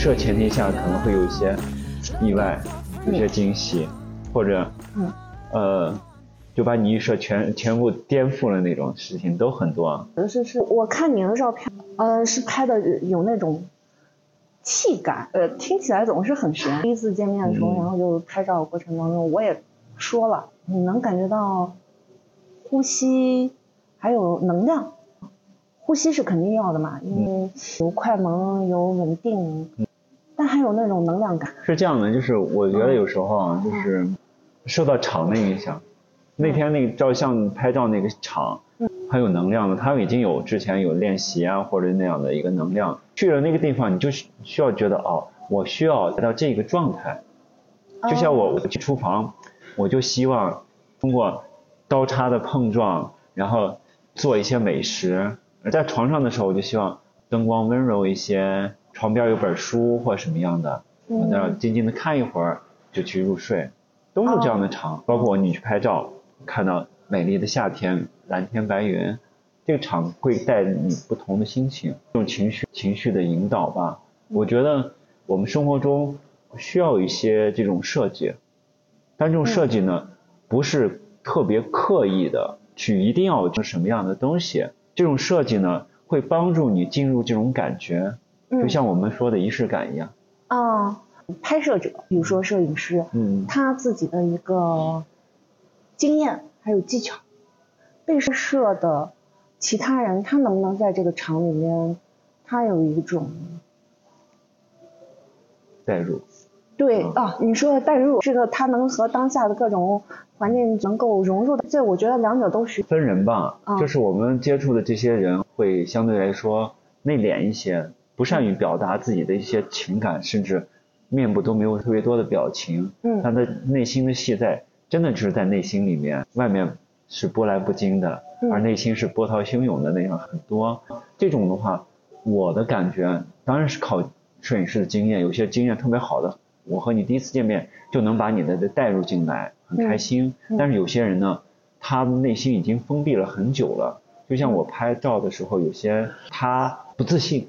预设，前提下，可能会有一些意外，有些惊喜，或者，嗯，呃，就把你预设全全部颠覆了那种事情都很多。是是，我看你的照片，呃，是拍的有那种气感，呃，听起来总是很悬。第一次见面的时候，嗯然后就拍照过程当中，我也说了，你能感觉到呼吸还有能量。呼吸是肯定要的嘛，因为有快门，有稳定，但还有那种能量感。是这样的，就是我觉得有时候啊，就是受到场的影响。那天那个照相拍照那个场很有能量的，他们已经有之前有练习啊或者那样的一个能量，去了那个地方，你就需需要觉得哦，我需要达到这个状态。就像我我去厨房，我就希望通过刀叉的碰撞，然后做一些美食。而在床上的时候，我就希望灯光温柔一些，床边有本书或什么样的，我在那儿静静的看一会儿，就去入睡，都是这样的场。包括你去拍照，看到美丽的夏天，蓝天白云，这个场会带你不同的心情，这种情绪情绪的引导吧。我觉得我们生活中需要一些这种设计，但这种设计呢，不是特别刻意的去一定要什么样的东西。这种设计呢，会帮助你进入这种感觉，就像我们说的仪式感一样。啊，拍摄者，比如说摄影师，嗯，他自己的一个经验还有技巧，被摄的其他人，他能不能在这个场里面，他有一种代入。对啊，你说的代入，这个他能和当下的各种环境能够融入的，这我觉得两者都需分人吧，啊就是我们接触的这些人会相对来说内敛一些，不善于表达自己的一些情感，甚至面部都没有特别多的表情。嗯他的内心的戏在真的就是在内心里面，外面是波澜不惊的，嗯而内心是波涛汹涌的那样很多。这种的话，我的感觉当然是靠摄影师的经验，有些经验特别好的，我和你第一次见面就能把你的带入进来，很开心。嗯但是有些人呢，他内心已经封闭了很久了。就像我拍照的时候，有些他不自信，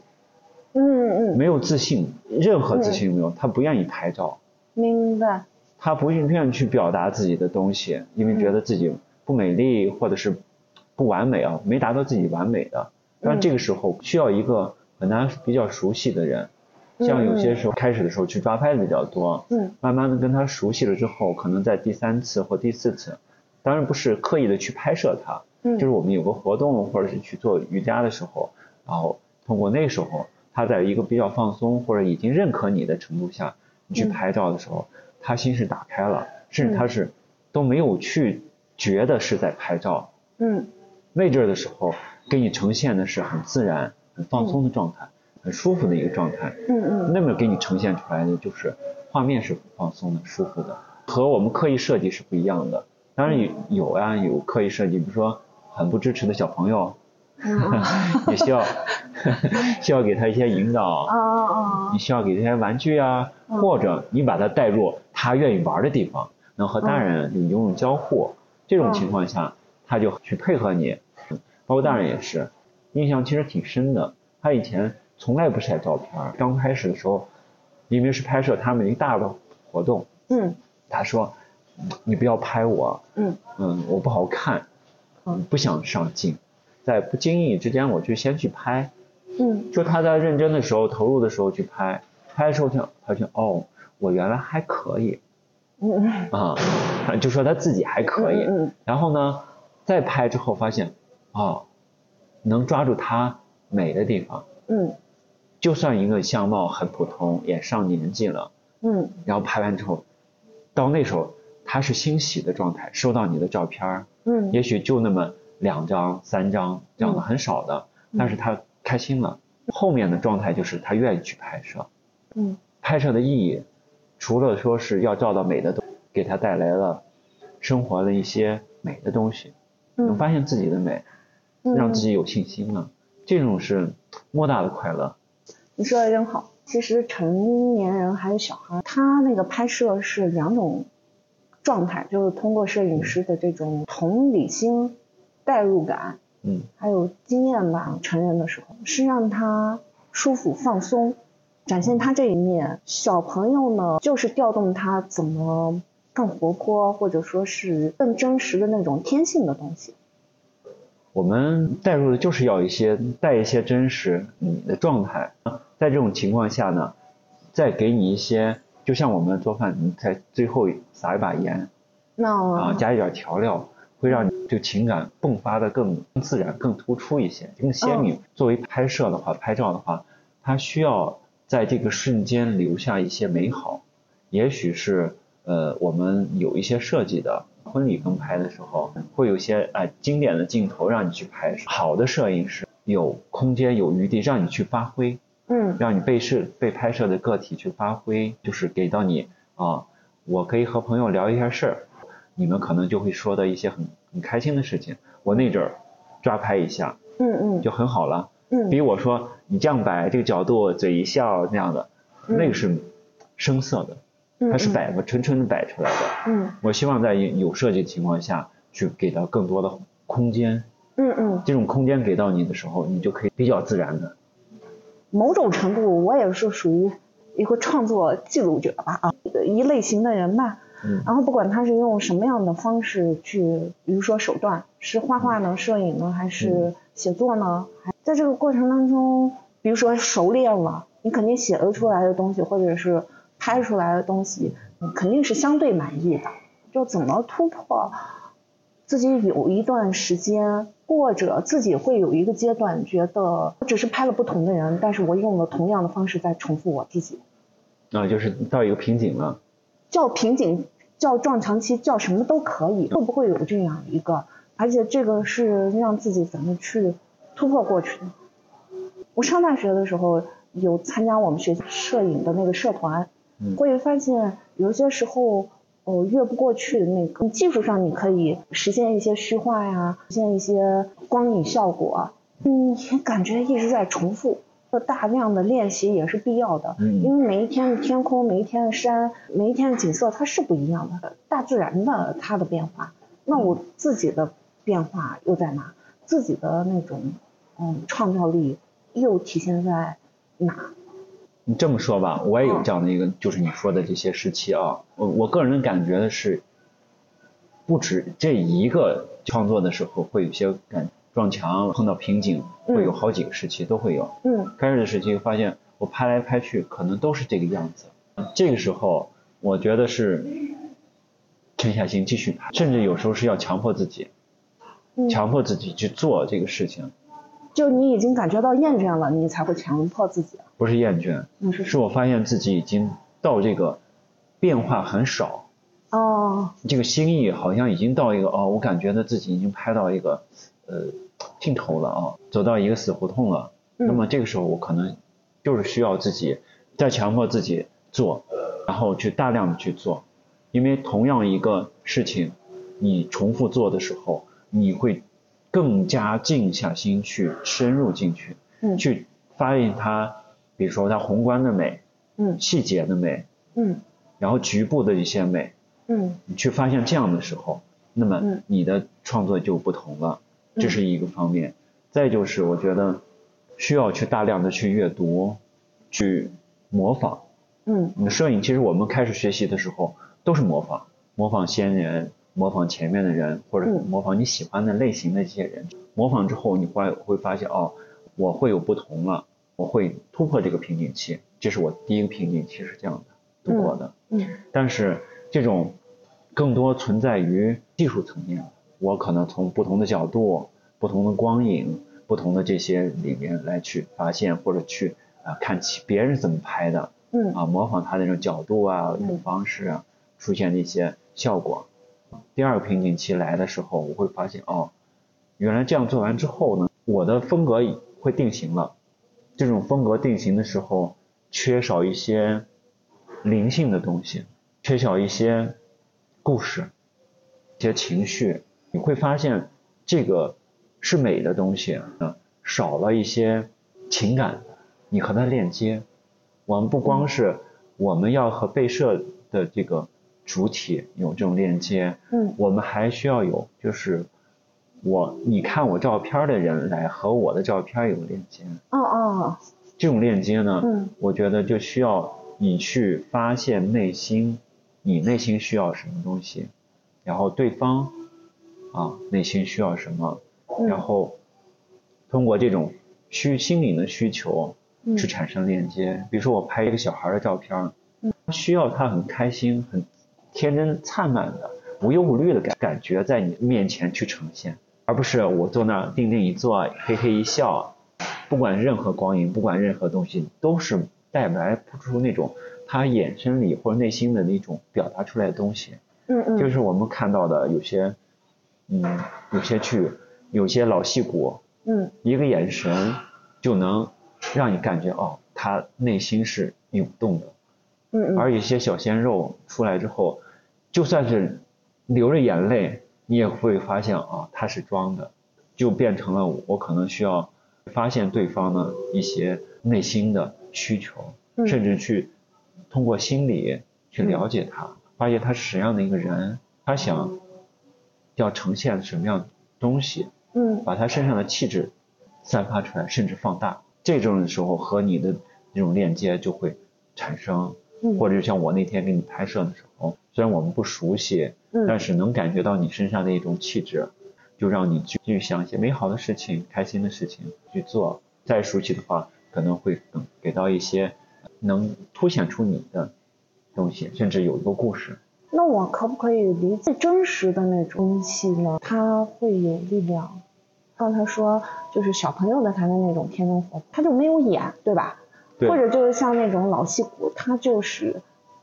嗯嗯，没有自信，任何自信都没有，他不愿意拍照，明白，他不愿意去表达自己的东西，因为觉得自己不美丽或者是不完美啊，没达到自己完美的。但这个时候需要一个和他比较熟悉的人，像有些时候开始的时候去抓拍的比较多，嗯。慢慢的跟他熟悉了之后，可能在第三次或第四次，当然不是刻意的去拍摄他，嗯。就是我们有个活动或者是去做瑜伽的时候，然后通过那时候他在一个比较放松或者已经认可你的程度下，你去拍照的时候，他心是打开了，甚至他是都没有去觉得是在拍照，嗯那阵儿的时候给你呈现的是很自然、很放松的状态，很舒服的一个状态。嗯嗯那么给你呈现出来的就是画面是放松的、舒服的，和我们刻意设计是不一样的。当然有有啊，有刻意设计，比如说很不支持的小朋友，也需要 需要给他一些引导，啊啊你需要给他一些玩具啊，或者你把他带入他愿意玩的地方，能和大人有有种交互，这种情况下他就去配合你，包括大人也是，印象其实挺深的。他以前从来不晒照片，刚开始的时候，因为是拍摄他们一个大的活动，嗯他说：“你不要拍我，嗯。嗯，我不好看，嗯。不想上镜。”在不经意之间，我就先去拍，嗯。就他在认真的时候、投入的时候去拍，拍的时候就发现哦，我原来还可以嗯。啊，就说他自己还可以。嗯。然后呢，再拍之后发现，哦，能抓住他美的地方，嗯。就算一个相貌很普通，也上年纪了，嗯。然后拍完之后，到那时候他是欣喜的状态，收到你的照片儿，嗯。也许就那么两张、三张这样的很少的，但是他开心了。后面的状态就是他愿意去拍摄，嗯拍摄的意义，除了说是要照到美的东西，给他带来了生活的一些美的东西，能发现自己的美，嗯让自己有信心了，这种是莫大的快乐。你说的真好。其实成年人还有小孩，他那个拍摄是两种状态，就是通过摄影师的这种同理心、代入感，嗯还有经验吧，成人的时候是让他舒服放松，展现他这一面。小朋友呢，就是调动他怎么更活泼，或者说是更真实的那种天性的东西。我们带入的就是要一些带一些真实你的状态，在这种情况下呢，再给你一些，就像我们做饭，你在最后撒一把盐，那啊，加一点调料，会让你这个情感迸发的更自然、更突出一些，更鲜明。作为拍摄的话，拍照的话，它需要在这个瞬间留下一些美好，也许是呃我们有一些设计的。婚礼跟拍的时候，会有些哎经典的镜头让你去拍。好的摄影师有空间有余地让你去发挥，嗯，让你被摄被拍摄的个体去发挥，就是给到你啊，我可以和朋友聊一下事儿，你们可能就会说的一些很很开心的事情，我那阵儿抓拍一下，嗯嗯，就很好了，嗯，比我说你这样摆这个角度，嘴一笑那样的，那个是生涩的。它是摆个纯纯的摆出来的。嗯，我希望在有设计的情况下去给到更多的空间。嗯嗯，这种空间给到你的时候，你就可以比较自然的。某种程度，我也是属于一个创作记录者吧啊，一类型的人吧。嗯。然后不管他是用什么样的方式去，比如说手段，是画画呢，摄影呢，还是写作呢？还在这个过程当中，比如说熟练了，你肯定写得出来的东西，或者是。拍出来的东西，肯定是相对满意的。就怎么突破自己有一段时间，或者自己会有一个阶段，觉得我只是拍了不同的人，但是我用了同样的方式在重复我自己。啊，就是到一个瓶颈了。叫瓶颈，叫撞墙期，叫什么都可以。会不会有这样一个？而且这个是让自己怎么去突破过去的？我上大学的时候有参加我们学校摄影的那个社团。会发现有些时候，哦，越不过去的那个技术上，你可以实现一些虚化呀，实现一些光影效果，嗯，感觉一直在重复，大量的练习也是必要的，因为每一天的天空，每一天的山，每一天的景色，它是不一样的，大自然的它的变化，那我自己的变化又在哪？自己的那种嗯创造力又体现在哪？你这么说吧，我也有这样的一个，就是你说的这些时期啊。我我个人感觉的是，不止这一个创作的时候会有些感撞墙、碰到瓶颈，会有好几个时期都会有。嗯。开始的时期发现我拍来拍去可能都是这个样子，这个时候我觉得是沉下心继续拍，甚至有时候是要强迫自己，强迫自己去做这个事情。就你已经感觉到厌倦了，你才会强迫自己。不是厌倦，是是我发现自己已经到这个变化很少。哦。这个心意好像已经到一个哦，我感觉到自己已经拍到一个呃尽头了啊，走到一个死胡同了。那么这个时候我可能就是需要自己再强迫自己做，然后去大量的去做，因为同样一个事情，你重复做的时候，你会。更加静下心去深入进去，嗯，去发现它，比如说它宏观的美，嗯，细节的美，嗯，然后局部的一些美，嗯，你去发现这样的时候，那么你的创作就不同了，这是一个方面。再就是我觉得需要去大量的去阅读，去模仿，嗯，摄影其实我们开始学习的时候都是模仿，模仿先人。模仿前面的人，或者模仿你喜欢的类型的这些人，模仿之后你会会发现哦，我会有不同了，我会突破这个瓶颈期，这是我第一个瓶颈期是这样的度过的。嗯。但是这种更多存在于技术层面，我可能从不同的角度、不同的光影、不同的这些里面来去发现或者去啊看其别人怎么拍的，嗯啊模仿他那种角度啊、那种方式啊，出现的一些效果。第二个瓶颈期来的时候，我会发现哦，原来这样做完之后呢，我的风格会定型了。这种风格定型的时候，缺少一些灵性的东西，缺少一些故事、一些情绪。你会发现这个是美的东西，啊，少了一些情感，你和它链接。我们不光是我们要和被摄的这个。主体有这种链接，嗯，我们还需要有，就是我你看我照片的人来和我的照片有链接，哦哦，这种链接呢，嗯我觉得就需要你去发现内心，你内心需要什么东西，然后对方啊内心需要什么，嗯。然后通过这种需心灵的需求嗯。去产生链接。比如说我拍一个小孩的照片儿，需要他很开心、很天真灿烂的、无忧无虑的感感觉在你面前去呈现，而不是我坐那儿定定一坐，嘿嘿一笑，不管任何光影，不管任何东西，都是带来不出那种他眼神里或者内心的那种表达出来的东西。嗯嗯，就是我们看到的有些，嗯，有些剧，有些老戏骨，嗯。一个眼神就能让你感觉哦，他内心是涌动的。嗯嗯，而有些小鲜肉出来之后，就算是流着眼泪，你也会发现啊，他是装的，就变成了我可能需要发现对方的一些内心的需求，嗯。甚至去通过心理去了解他，发现他是什么样的一个人，他想要呈现什么样的东西，嗯把他身上的气质散发出来，甚至放大。这种时候和你的这种链接就会产生，嗯或者就像我那天给你拍摄的时候，虽然我们不熟悉，嗯但是能感觉到你身上的一种气质，就让你去去想一些美好的事情、开心的事情去做。再熟悉的话，可能会给给到一些能凸显出你的东西，甚至有一个故事。那我可不可以理解真实的那种东西呢？它会有力量。刚才说就是小朋友的他的那种天真活泼，他就没有演，对吧？对或者就是像那种老戏骨，他就是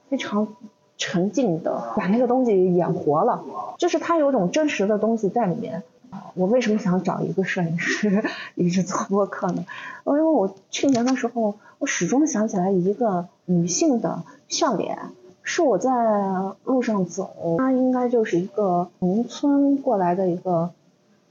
非常沉静的把那个东西演活了，就是他有种真实的东西在里面。我为什么想找一个摄影师一直做播客呢？因为我去年的时候，我始终想起来一个女性的笑脸，是我在路上走，她应该就是一个农村过来的一个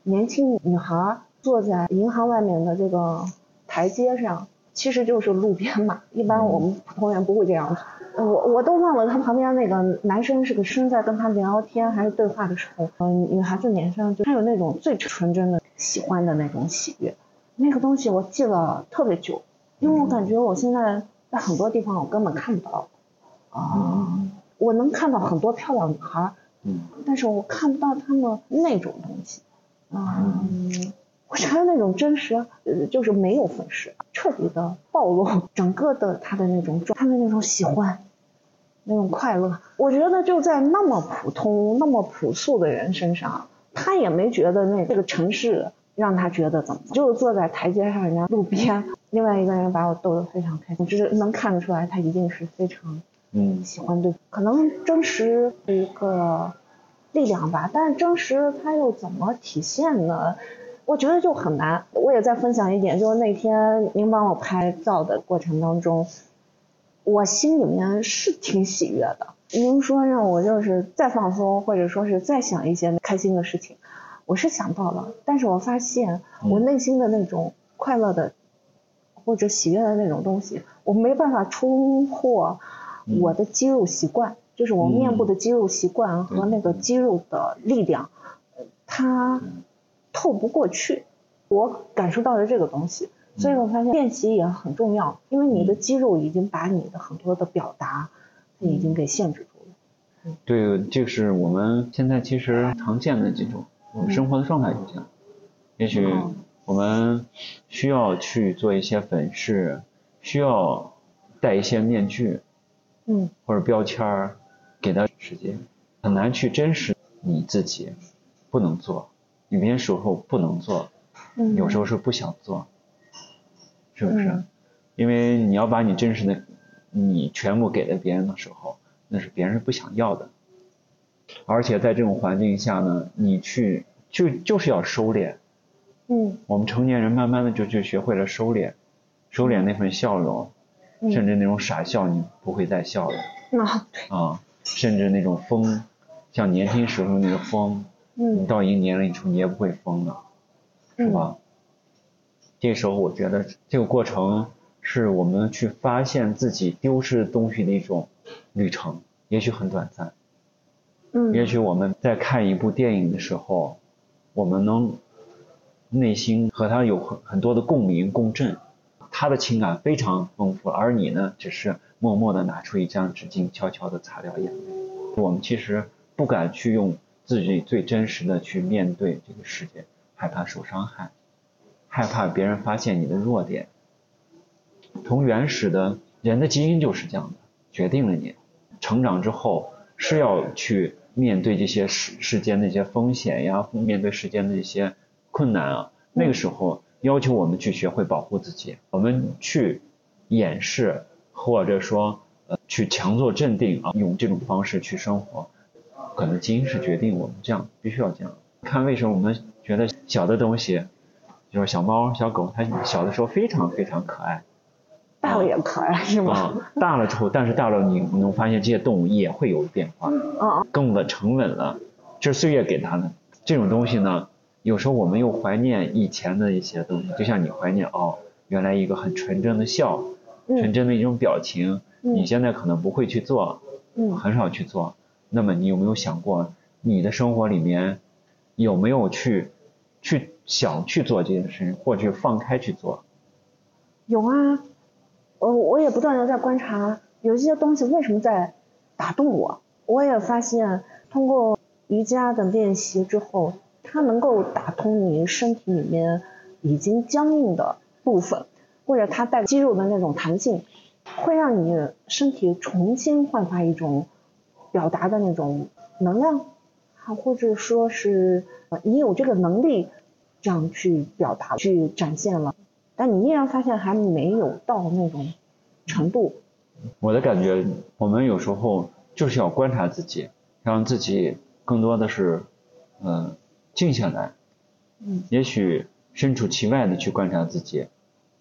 年轻女孩，坐在银行外面的这个台阶上，其实就是路边嘛。一般我们普通人不会这样做。我我都忘了她旁边那个男生是个生在跟她聊天还是对话的时候，嗯、女孩子脸上就他有那种最纯真的喜欢的那种喜悦，那个东西我记了特别久，因为我感觉我现在在很多地方我根本看不到，啊、我能看到很多漂亮女孩，嗯。但是我看不到她们那种东西，嗯，我觉得那种真实，呃，就是没有粉饰，彻底的暴露整个的她的那种状，她的那种喜欢，那种快乐，我觉得就在那么普通、那么朴素的人身上，他也没觉得那这个城市让他觉得怎么，就是坐在台阶上，人家路边，另外一个人把我逗得非常开心，就是能看得出来，他一定是非常嗯喜欢对，可能真实是一个力量吧，但是真实它又怎么体现呢？我觉得就很难。我也再分享一点，就是那天您帮我拍照的过程当中，我心里面是挺喜悦的。您说让我就是再放松，或者说是再想一些开心的事情，我是想到了，但是我发现我内心的那种快乐的或者喜悦的那种东西，我没办法冲破我的肌肉习惯，就是我面部的肌肉习惯和那个肌肉的力量，呃它透不过去。我感受到了这个东西，所以我发现练习也很重要，因为你的肌肉已经把你的很多的表达已经给限制住了。对，这是我们现在其实常见的几种我们生活的状态就这样。也许嗯我们需要去做一些粉饰，需要戴一些面具嗯或者标签儿，给他时间，很难去真实你自己，不能做，有些时候不能做，嗯，有时候是不想做，是不是？嗯因为你要把你真实的你全部给了别人的时候，那是别人不想要的。而且在这种环境下呢，你去就就是要收敛。嗯我们成年人慢慢的就就学会了收敛，收敛那份笑容，嗯甚至那种傻笑你不会再笑了。那啊，甚至那种疯，像年轻时候那个疯，你嗯到一定年龄之后你也不会疯了。是吧？这时候我觉得这个过程是我们去发现自己丢失的东西的一种旅程，也许很短暂，嗯。也许我们在看一部电影的时候，我们能内心和它有很很多的共鸣共振，他的情感非常丰富，而你呢，只是默默的拿出一张纸巾，悄悄的擦掉眼泪。我们其实不敢去用自己最真实的去面对这个世界，害怕受伤害，害怕别人发现你的弱点。从原始的人的基因就是这样的，决定了你成长之后是要去面对这些世世间那些风险呀，面对世间的一些困难啊。那个时候要求我们去学会保护自己，我们去掩饰或者说呃去强作镇定啊，用这种方式去生活，可能基因是决定我们这样必须要这样。看为什么我们觉得小的东西，就是小猫小狗，它小的时候非常非常可爱。大了也可爱是吗？啊，大了之后，但是大了你你能发现这些动物也会有变化，啊，更稳沉稳了，这是岁月给它的。这种东西呢，有时候我们又怀念以前的一些东西，就像你怀念哦，原来一个很纯真的笑，纯真的一种表情，你现在可能不会去做，嗯，很少去做。那么你有没有想过，你的生活里面有没有去去想去做这件事情，或者放开去做？有啊。我我也不断的在观察，有一些东西为什么在打动我。我也发现，通过瑜伽的练习之后，它能够打通你身体里面已经僵硬的部分，或者它带肌肉的那种弹性，会让你身体重新焕发一种表达的那种能量，啊，或者说是你有这个能力这样去表达、去展现了。但你依然发现还没有到那种程度。我的感觉，我们有时候就是要观察自己，让自己更多的是，嗯，静下来。嗯。也许身处其外的去观察自己。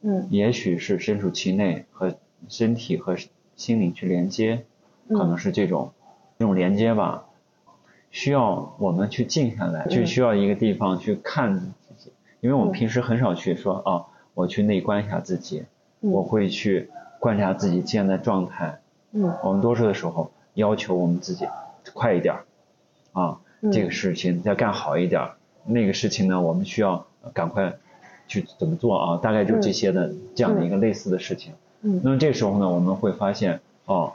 嗯。也许是身处其内和身体和心灵去连接，可能是这种这种连接吧，需要我们去静下来，就需要一个地方去看自己，因为我们平时很少去说啊。我去内观一下自己，我会去观察自己现在状态。嗯，我们多数的时候要求我们自己快一点啊，这个事情再干好一点那个事情呢，我们需要赶快去怎么做啊？大概就这些的这样的一个类似的事情。嗯，那么这时候呢，我们会发现哦，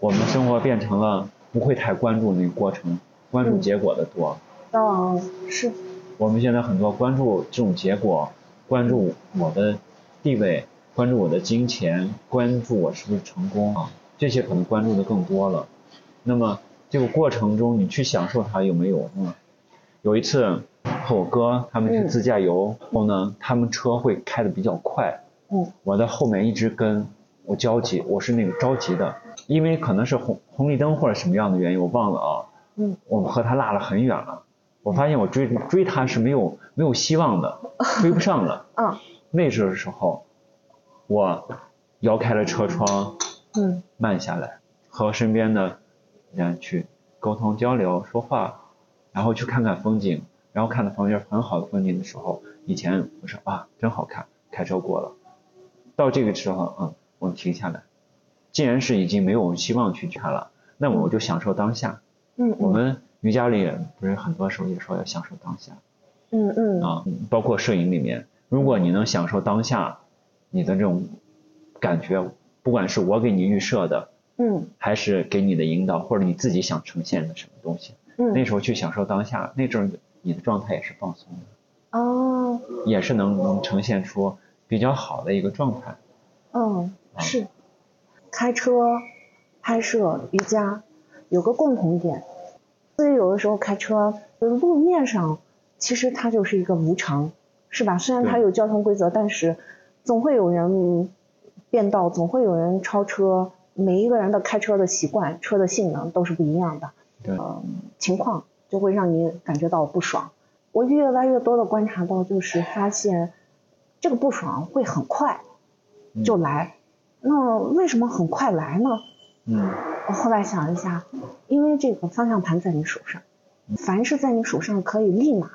我们生活变成了不会太关注那个过程，关注结果的多。哦，是。我们现在很多关注这种结果。关注我的地位，关注我的金钱，关注我是不是成功啊？这些可能关注的更多了。那么这个过程中，你去享受它有没有嗯？有一次和我哥他们去自驾游后呢，他们车会开的比较快，嗯，我在后面一直跟，我焦急，我是那个着急的，因为可能是红红绿灯或者什么样的原因，我忘了啊，嗯，我和他落了很远了。我发现我追追他是没有没有希望的，追不上了。嗯。那时候时候，我摇开了车窗，嗯，慢下来，和身边的人去沟通交流说话，然后去看看风景，然后看到旁边很好的风景的时候，以前我说啊真好看，开车过了。到这个时候，嗯，我们停下来，既然是已经没有希望去看了，那我就享受当下。嗯。我们。瑜伽里不是很多时候也说要享受当下，嗯嗯啊，包括摄影里面，如果你能享受当下，你的这种感觉，不管是我给你预设的，嗯，还是给你的引导，或者你自己想呈现的什么东西，嗯，那时候去享受当下，那阵你的状态也是放松的，哦，也是能能呈现出比较好的一个状态，嗯，是，开车、拍摄、瑜伽有个共同点。所以有的时候开车，路面上其实它就是一个无常，是吧？虽然它有交通规则，但是总会有人变道，总会有人超车。每一个人的开车的习惯、车的性能都是不一样的，嗯，情况就会让你感觉到不爽。我越来越多的观察到，就是发现这个不爽会很快就来。那为什么很快来呢？嗯。我后来想一下，因为这个方向盘在你手上，凡是在你手上可以立马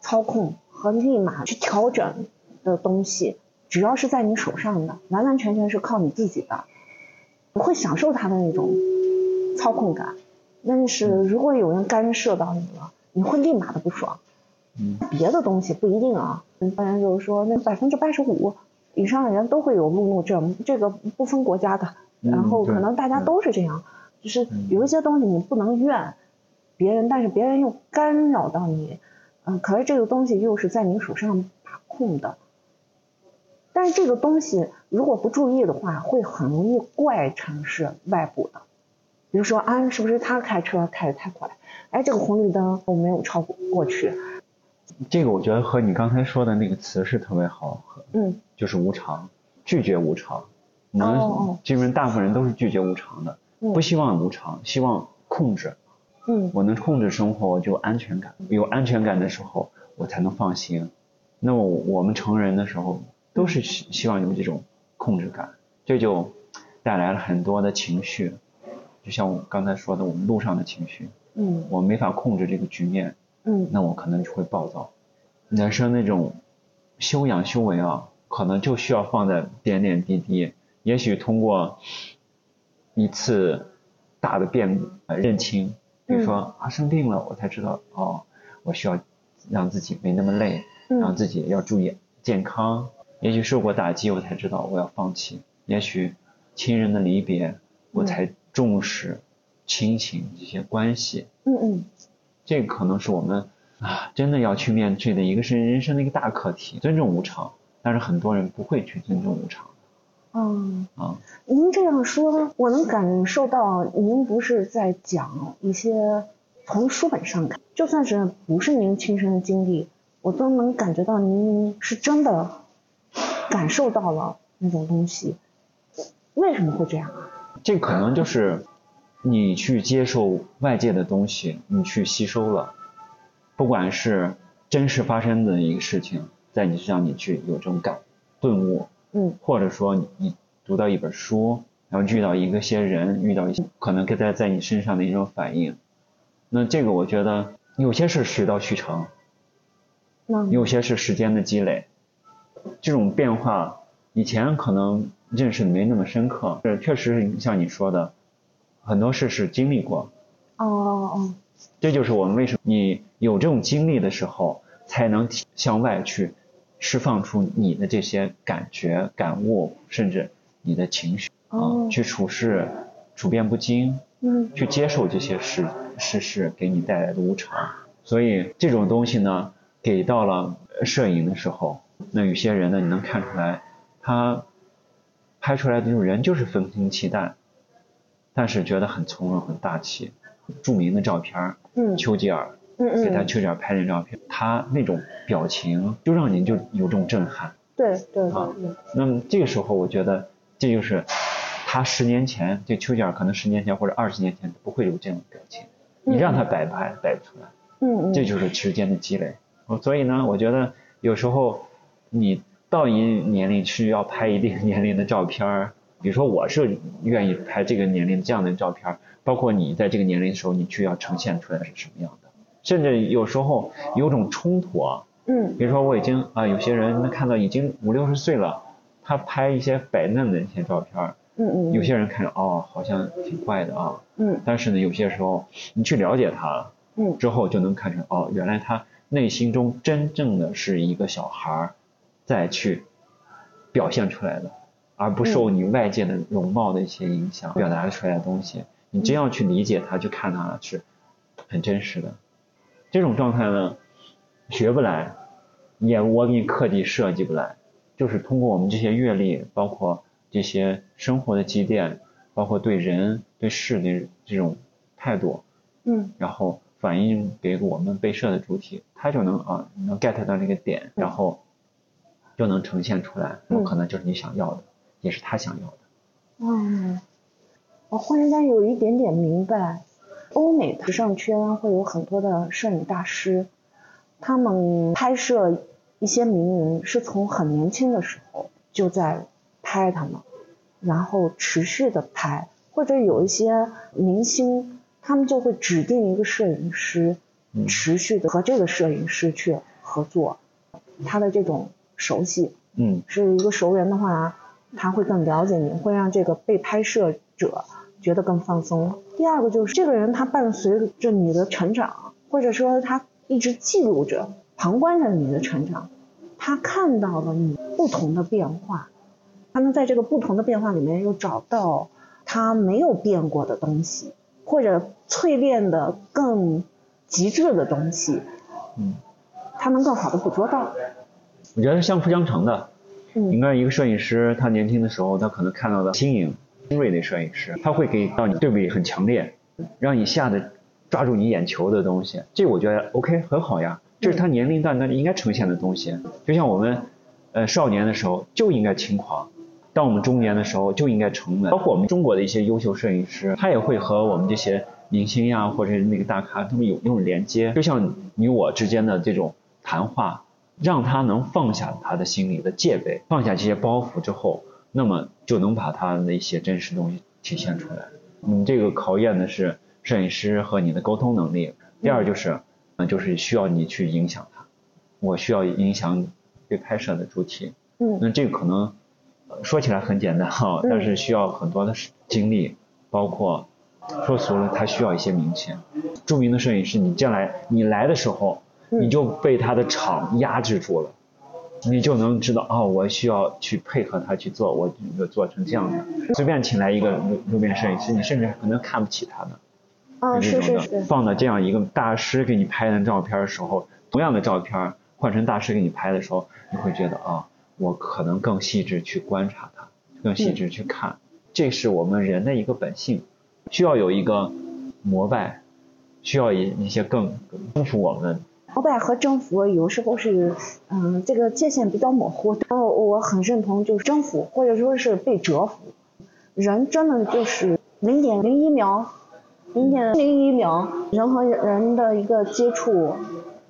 操控和立马去调整的东西，只要是在你手上的，完完全全是靠你自己的，你会享受他的那种操控感。但是如果有人干涉到你了，你会立马的不爽。嗯，别的东西不一定啊。当然就是说，那百分之八十五以上的人都会有路怒症，这个不分国家的，然后可能大家都是这样，就是有一些东西你不能怨别人，但是别人又干扰到你，嗯，可是这个东西又是在你手上把控的，但是这个东西如果不注意的话，会很容易怪成是外部的，比如说啊，是不是他开车开的太快？哎，这个红绿灯我没有超过过去。这个我觉得和你刚才说的那个词是特别好，嗯，就是无常，拒绝无常。我们基本大部分人都是拒绝无常的，不希望无常，希望控制。嗯，我能控制生活，我就有安全感。有安全感的时候，我才能放心。那么我们成人的时候，都是希希望有这种控制感，这就带来了很多的情绪。就像我刚才说的，我们路上的情绪，嗯，我没法控制这个局面。嗯，那我可能就会暴躁。人生那种修养修为啊，可能就需要放在点点滴滴。也许通过一次大的变认清，比如说啊生病了，我才知道哦，我需要让自己没那么累，让自己要注意健康。也许受过打击，我才知道我要放弃。也许亲人的离别，我才重视亲情这些关系。嗯嗯。这个可能是我们啊，真的要去面对的一个是人生的一个大课题，尊重无常。但是很多人不会去尊重无常。嗯啊，您这样说，我能感受到您不是在讲一些从书本上看，就算是不是您亲身的经历，我都能感觉到您是真的感受到了那种东西。为什么会这样啊？这可能就是。你去接受外界的东西，你去吸收了，不管是真实发生的一个事情，在你身上你去有这种感顿悟，嗯，或者说你读到一本书，然后遇到一个些人，遇到一些可能跟在在你身上的一种反应，那这个我觉得有些是水到渠成，有些是时间的积累，这种变化以前可能认识没那么深刻，这确实是像你说的。很多事是经历过，哦哦，这就是我们为什么你有这种经历的时候，才能向外去释放出你的这些感觉、感悟，甚至你的情绪啊，去处事处变不惊，嗯，去接受这些事事事给你带来的无常。所以这种东西呢，给到了摄影的时候，那有些人呢，你能看出来，他拍出来的这种人就是风轻气淡。但是觉得很从容、很大气。著名的照片嗯，丘吉尔，嗯嗯，给他丘吉尔拍的照片，他那种表情就让你就有这种震撼。对对对。那么这个时候，我觉得这就是他十年前，这丘吉尔可能十年前或者二十年前不会有这种表情，你让他摆拍摆不出来。嗯嗯。这就是时间的积累。所以呢，我觉得有时候你到一年龄需要拍一定年龄的照片儿比如说，我是愿意拍这个年龄这样的照片儿，包括你在这个年龄的时候，你去要呈现出来是什么样的，甚至有时候有种冲突啊。嗯。比如说，我已经啊，有些人能看到已经五六十岁了，他拍一些白嫩的一些照片儿。嗯嗯。有些人看着哦，好像挺怪的啊。嗯。但是呢，有些时候你去了解他，嗯，之后就能看出哦，原来他内心中真正的是一个小孩儿，再去表现出来的。而不受你外界的容貌的一些影响，表达出来的东西，你真要去理解它，去看它是很真实的。这种状态呢，学不来，也我给你刻意设计不来，就是通过我们这些阅历，包括这些生活的积淀，包括对人对事的这种态度，嗯，然后反映给我们被摄的主体，他就能啊能 get 到这个点，然后就能呈现出来，那可能就是你想要的。也是他想要的。嗯，我忽然间有一点点明白，欧美时尚圈会有很多的摄影大师，他们拍摄一些名人是从很年轻的时候就在拍他们，然后持续的拍，或者有一些明星，他们就会指定一个摄影师，持续的和这个摄影师去合作，他的这种熟悉，嗯，是一个熟人的话。他会更了解你，会让这个被拍摄者觉得更放松。第二个就是这个人他伴随着你的成长，或者说他一直记录着、旁观着你的成长，他看到了你不同的变化，他能在这个不同的变化里面又找到他没有变过的东西，或者淬炼的更极致的东西，嗯，他能更好的捕捉到。我觉得相辅相成的。嗯应该一个摄影师，他年轻的时候，他可能看到的新颖、新锐的摄影师，他会给到你对比很强烈，让你一下子抓住你眼球的东西。这我觉得 OK 很好呀，这是他年龄段那应该呈现的东西。就像我们，呃，少年的时候就应该轻狂，当我们中年的时候就应该沉稳。包括我们中国的一些优秀摄影师，他也会和我们这些明星呀或者是那个大咖，他们有那种连接，就像你我之间的这种谈话。让他能放下他的心里的戒备，放下这些包袱之后，那么就能把他的一些真实东西体现出来。嗯，这个考验的是摄影师和你的沟通能力。第二就是，嗯，就是需要你去影响他。我需要影响被拍摄的主体。嗯那这个可能说起来很简单哈，但是需要很多的精力，包括说俗了，他需要一些名气。著名的摄影师，你将来你来的时候。你就被他的场压制住了，你就能知道哦，我需要去配合他去做，我就做成这样的。随便请来一个路路边摄影师，你甚至可能看不起他的。啊，是是是。放到这样一个大师给你拍的照片的时候，同样的照片换成大师给你拍的时候，你会觉得啊，我可能更细致去观察他，更细致去看。这是我们人的一个本性，需要有一个膜拜，需要一一些更丰富我们。膜拜和征服有时候是，嗯，这个界限比较模糊。然后我很认同，就是征服或者说是被折服。人真的就是零点零一秒，零点零一秒，人和人的一个接触，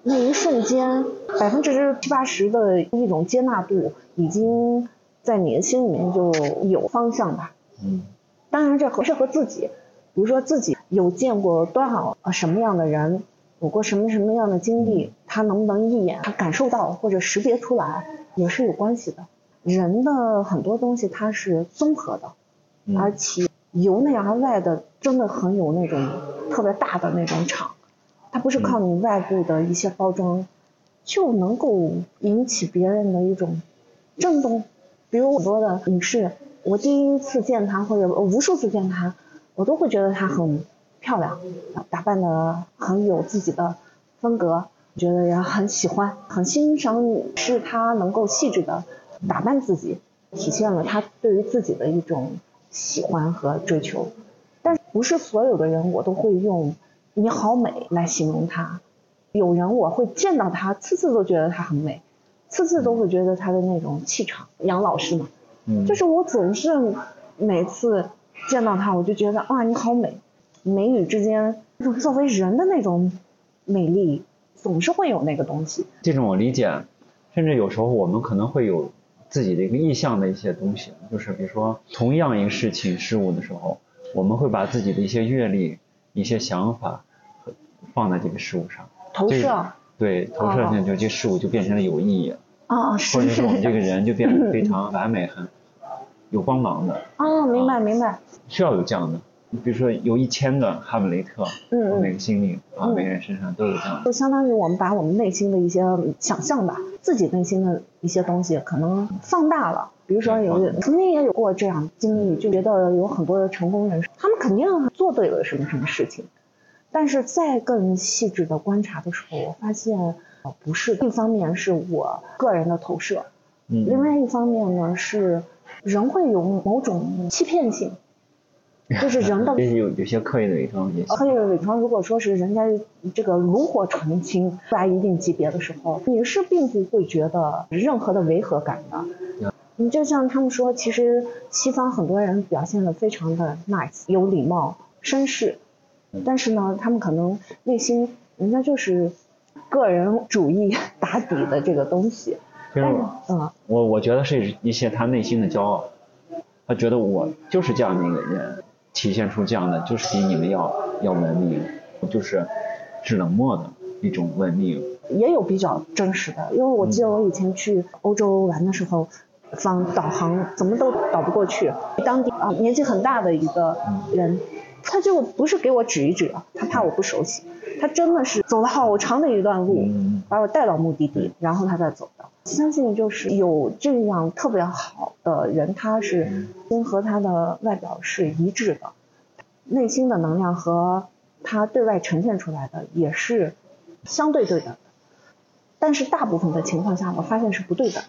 那一瞬间，百分之七八十的一种接纳度，已经在你的心里面就有方向吧。嗯。当然，这合适和自己，比如说自己有见过多少什么样的人。有过什么什么样的经历，他能不能一眼他感受到或者识别出来，也是有关系的。人的很多东西它是综合的，嗯、而且由内而外的真的很有那种特别大的那种场，它不是靠你外部的一些包装、嗯、就能够引起别人的一种震动。比如很多的影视，我第一次见他或者无数次见他，我都会觉得他很。漂亮，打扮的很有自己的风格，觉得也很喜欢，很欣赏你是他能够细致的打扮自己，体现了他对于自己的一种喜欢和追求。但不是所有的人我都会用“你好美”来形容他，有人我会见到他，次次都觉得他很美，次次都会觉得他的那种气场。杨老师嘛，嗯，就是我总是每次见到他，我就觉得啊，你好美。美女之间，那种作为人的那种美丽，总是会有那个东西。这种我理解，甚至有时候我们可能会有自己的一个意向的一些东西，就是比如说同样一个事情事物的时候，我们会把自己的一些阅历、一些想法放在这个事物上，投射。对，投射性就，这事物就变成了有意义。啊，是。或者是我们这个人就变得 非常完美、很有光芒的。哦，明白明白。需要有这样的。比如说有一千个哈姆雷特，嗯每个心里啊，每个人身上都有这样。就相当于我们把我们内心的一些想象吧，自己内心的一些东西可能放大了。比如说有曾经也有过这样经历，就觉得有很多的成功人士，他们肯定做对了什么什么事情，但是再更细致的观察的时候，我发现不是。一方面是我个人的投射，嗯，另外一方面呢是人会有某种欺骗性。就是人的 有有些刻意的伪装也行。刻意的伪装，如果说是人家这个炉火纯青在一定级别的时候，你是并不会觉得任何的违和感的。你就像他们说，其实西方很多人表现的非常的 nice，有礼貌、绅士，但是呢，他们可能内心人家就是个人主义 打底的这个东西。就是嗯，我我觉得是一些他内心的骄傲，他觉得我就是这样的一个人。体现出这样的，就是比你们要要文明，就是是冷漠的一种文明。也有比较真实的，因为我记得我以前去欧洲玩的时候，放导航怎么都导不过去，当地啊年纪很大的一个人，他就不是给我指一指，他怕我不熟悉，他真的是走了好长的一段路，把我带到目的地，然后他再走的。相信就是有这样特别好的人，他是心和他的外表是一致的，内心的能量和他对外呈现出来的也是相对对等的。但是大部分的情况下，我发现是不对的。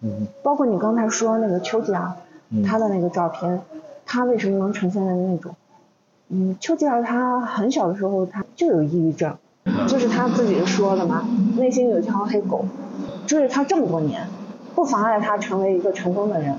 嗯包括你刚才说那个丘吉尔，嗯他的那个照片，他为什么能呈现的那种？嗯，丘吉尔他很小的时候他就有抑郁症，就是他自己说的嘛，内心有一条黑狗，追着他这么多年，不妨碍他成为一个成功的人，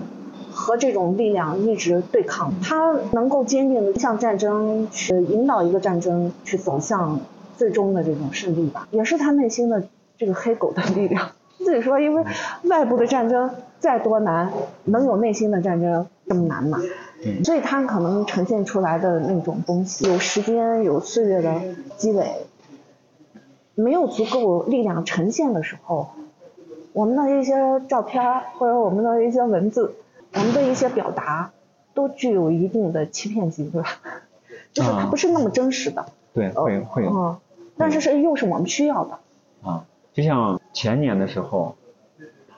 和这种力量一直对抗，他能够坚定的向战争去引导一个战争去走向最终的这种胜利吧，也是他内心的这个黑狗的力量。自己说，因为外部的战争再多难，能有内心的战争这么难吗？嗯所以他可能呈现出来的那种东西，有时间有岁月的积累，没有足够力量呈现的时候，我们的一些照片儿或者我们的一些文字，我们的一些表达，都具有一定的欺骗性，对吧？就是它啊不是那么真实的，对，会会有。嗯，但是是又是我们需要的，啊，就像前年的时候，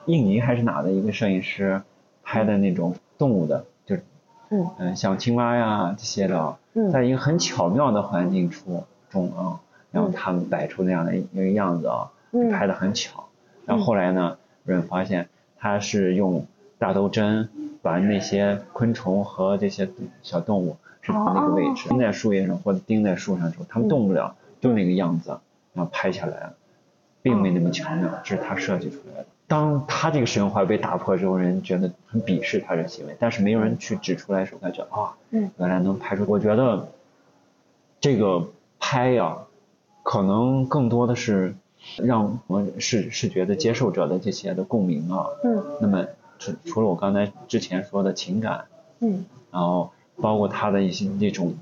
印尼还是哪的一个摄影师拍的那种动物的，就嗯。嗯像青蛙呀这些的，嗯。在一个很巧妙的环境出中啊，然后嗯。他们摆出那样的一个样子啊，嗯。拍的很巧。然后后来呢，有人发现他是用大头针把那些昆虫和这些小动物是把那个位置哦钉在树叶上或者钉在树上的时候，它们动不了，就那个样子，然后拍下来，并没那么巧妙，这是他设计出来的。当他这个神话被打破之后，人觉得很鄙视他这行为，但是没有人去指出来的时候，他觉得啊，嗯原来能拍出。我觉得这个拍呀、可能更多的是让我们视视觉的接受者的这些的共鸣啊。嗯那么除除了我刚才之前说的情感，嗯然后包括他的一些那种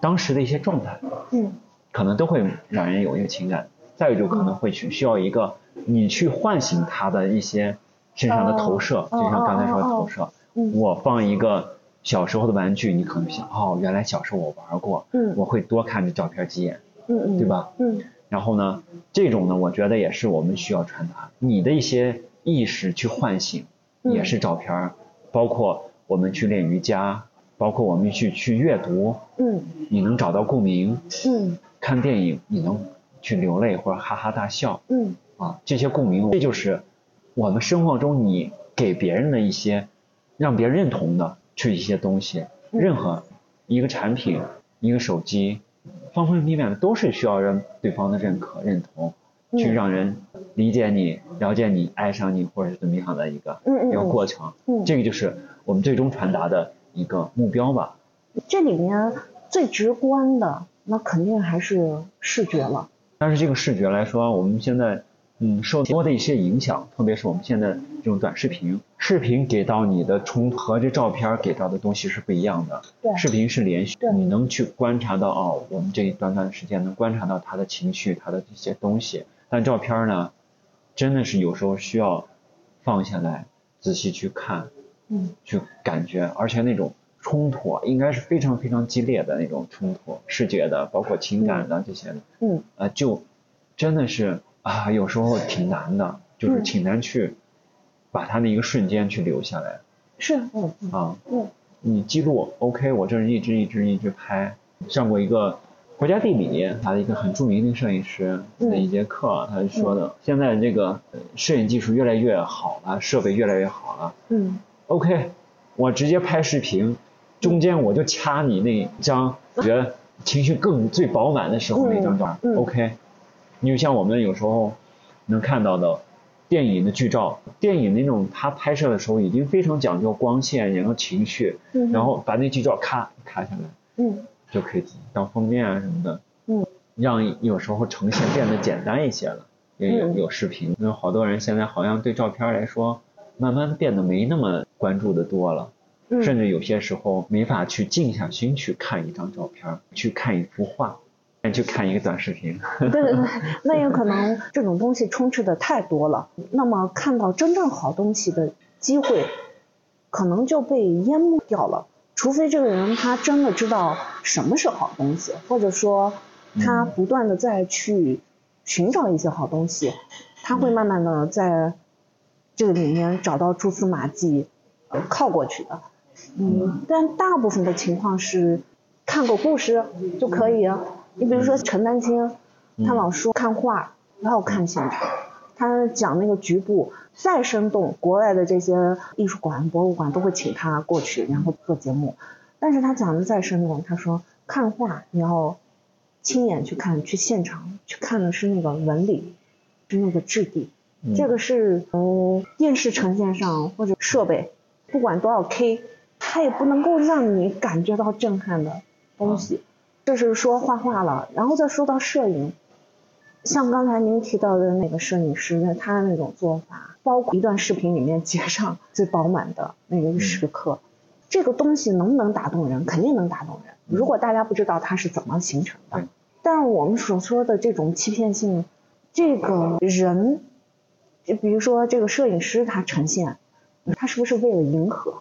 当时的一些状态，嗯可能都会让人有一个情感。再有就可能会去需要一个你去唤醒他的一些身上的投射，哦就像刚才说的投射。嗯我放一个小时候的玩具，你可能想，哦，原来小时候我玩过，嗯我会多看这照片几眼。嗯嗯，对吧？嗯然后呢，这种呢，我觉得也是我们需要传达。你的一些意识去唤醒，嗯。也是照片儿，包括我们去练瑜伽，包括我们去去阅读，嗯。你能找到共鸣，嗯。看电影你能去流泪或者哈哈大笑嗯。啊，这些共鸣，这就是我们生活中你给别人的一些让别人认同的去一些东西，嗯。任何一个产品、一个手机，方方面面的都是需要让对方的认可、认同，嗯去让人理解你、了解你、爱上你，或者是怎么样的一个一个过程。嗯这个就是我们最终传达的一个目标吧。这里面最直观的，那肯定还是视觉了。但是这个视觉来说，我们现在嗯受多的一些影响，特别是我们现在这种短视频，视频给到你的冲突和这照片给到的东西是不一样的。对。视频是连续对，你能去观察到哦，我们这一短短的时间能观察到他的情绪，他的这些东西。但照片呢，真的是有时候需要放下来，仔细去看，嗯。去感觉，而且那种冲突啊，应该是非常非常激烈的那种冲突，视觉的，包括情感的这些的。嗯。啊，就真的是啊，有时候挺难的，就是嗯。挺难去把他那一个瞬间去留下来是嗯嗯啊。嗯。你记录，OK，我这是一直一直一直拍，上过一个国家地理，他的一个很著名的摄影师的一节课，他就说的，现在这个呃摄影技术越来越好了，设备越来越好了嗯，OK，我直接拍视频，中间我就掐你那张 觉得情绪更最饱满的时候那张照嗯嗯。o k 你就像我们有时候能看到的电影的剧照，电影那种他拍摄的时候已经非常讲究光线，然后情绪，嗯，然后把那剧照咔咔下来，嗯。就可以当封面啊什么的，嗯，让有时候呈现变得简单一些了，也有嗯。有视频，那好多人现在好像对照片来说，慢慢变得没那么关注的多了。嗯。甚至有些时候没法去静下心去看一张照片，去看一幅画，去看一个短视频。对对对，那有可能这种东西充斥的太多了，那么看到真正好东西的机会，可能就被淹没掉了。除非这个人他真的知道什么是好东西，或者说他嗯不断的再去寻找一些好东西，他会慢慢的在这个里面找到蛛丝马迹，呃，靠过去的。嗯，但大部分的情况是看个故事就可以。你比如说陈丹青，他老说看画不要看现场，他讲那个局部再生动，国外的这些艺术馆、博物馆都会请他过去，然后做节目。但是他讲的再生动，他说看画你要亲眼去看，去现场去看的是那个纹理，是那个质地，这个是从电视呈现上或者设备，不管多少 K。它也不能够让你感觉到震撼的东西，这是说画画了，然后再说到摄影，像刚才您提到的那个摄影师，他那种做法，包括一段视频里面截上 最饱满的那个时刻，这个东西能不能打动人？肯定能打动人。如果大家不知道它是怎么形成的，但是我们所说的这种欺骗性，这个人，就比如说这个摄影师他呈现，他是不是为了迎合？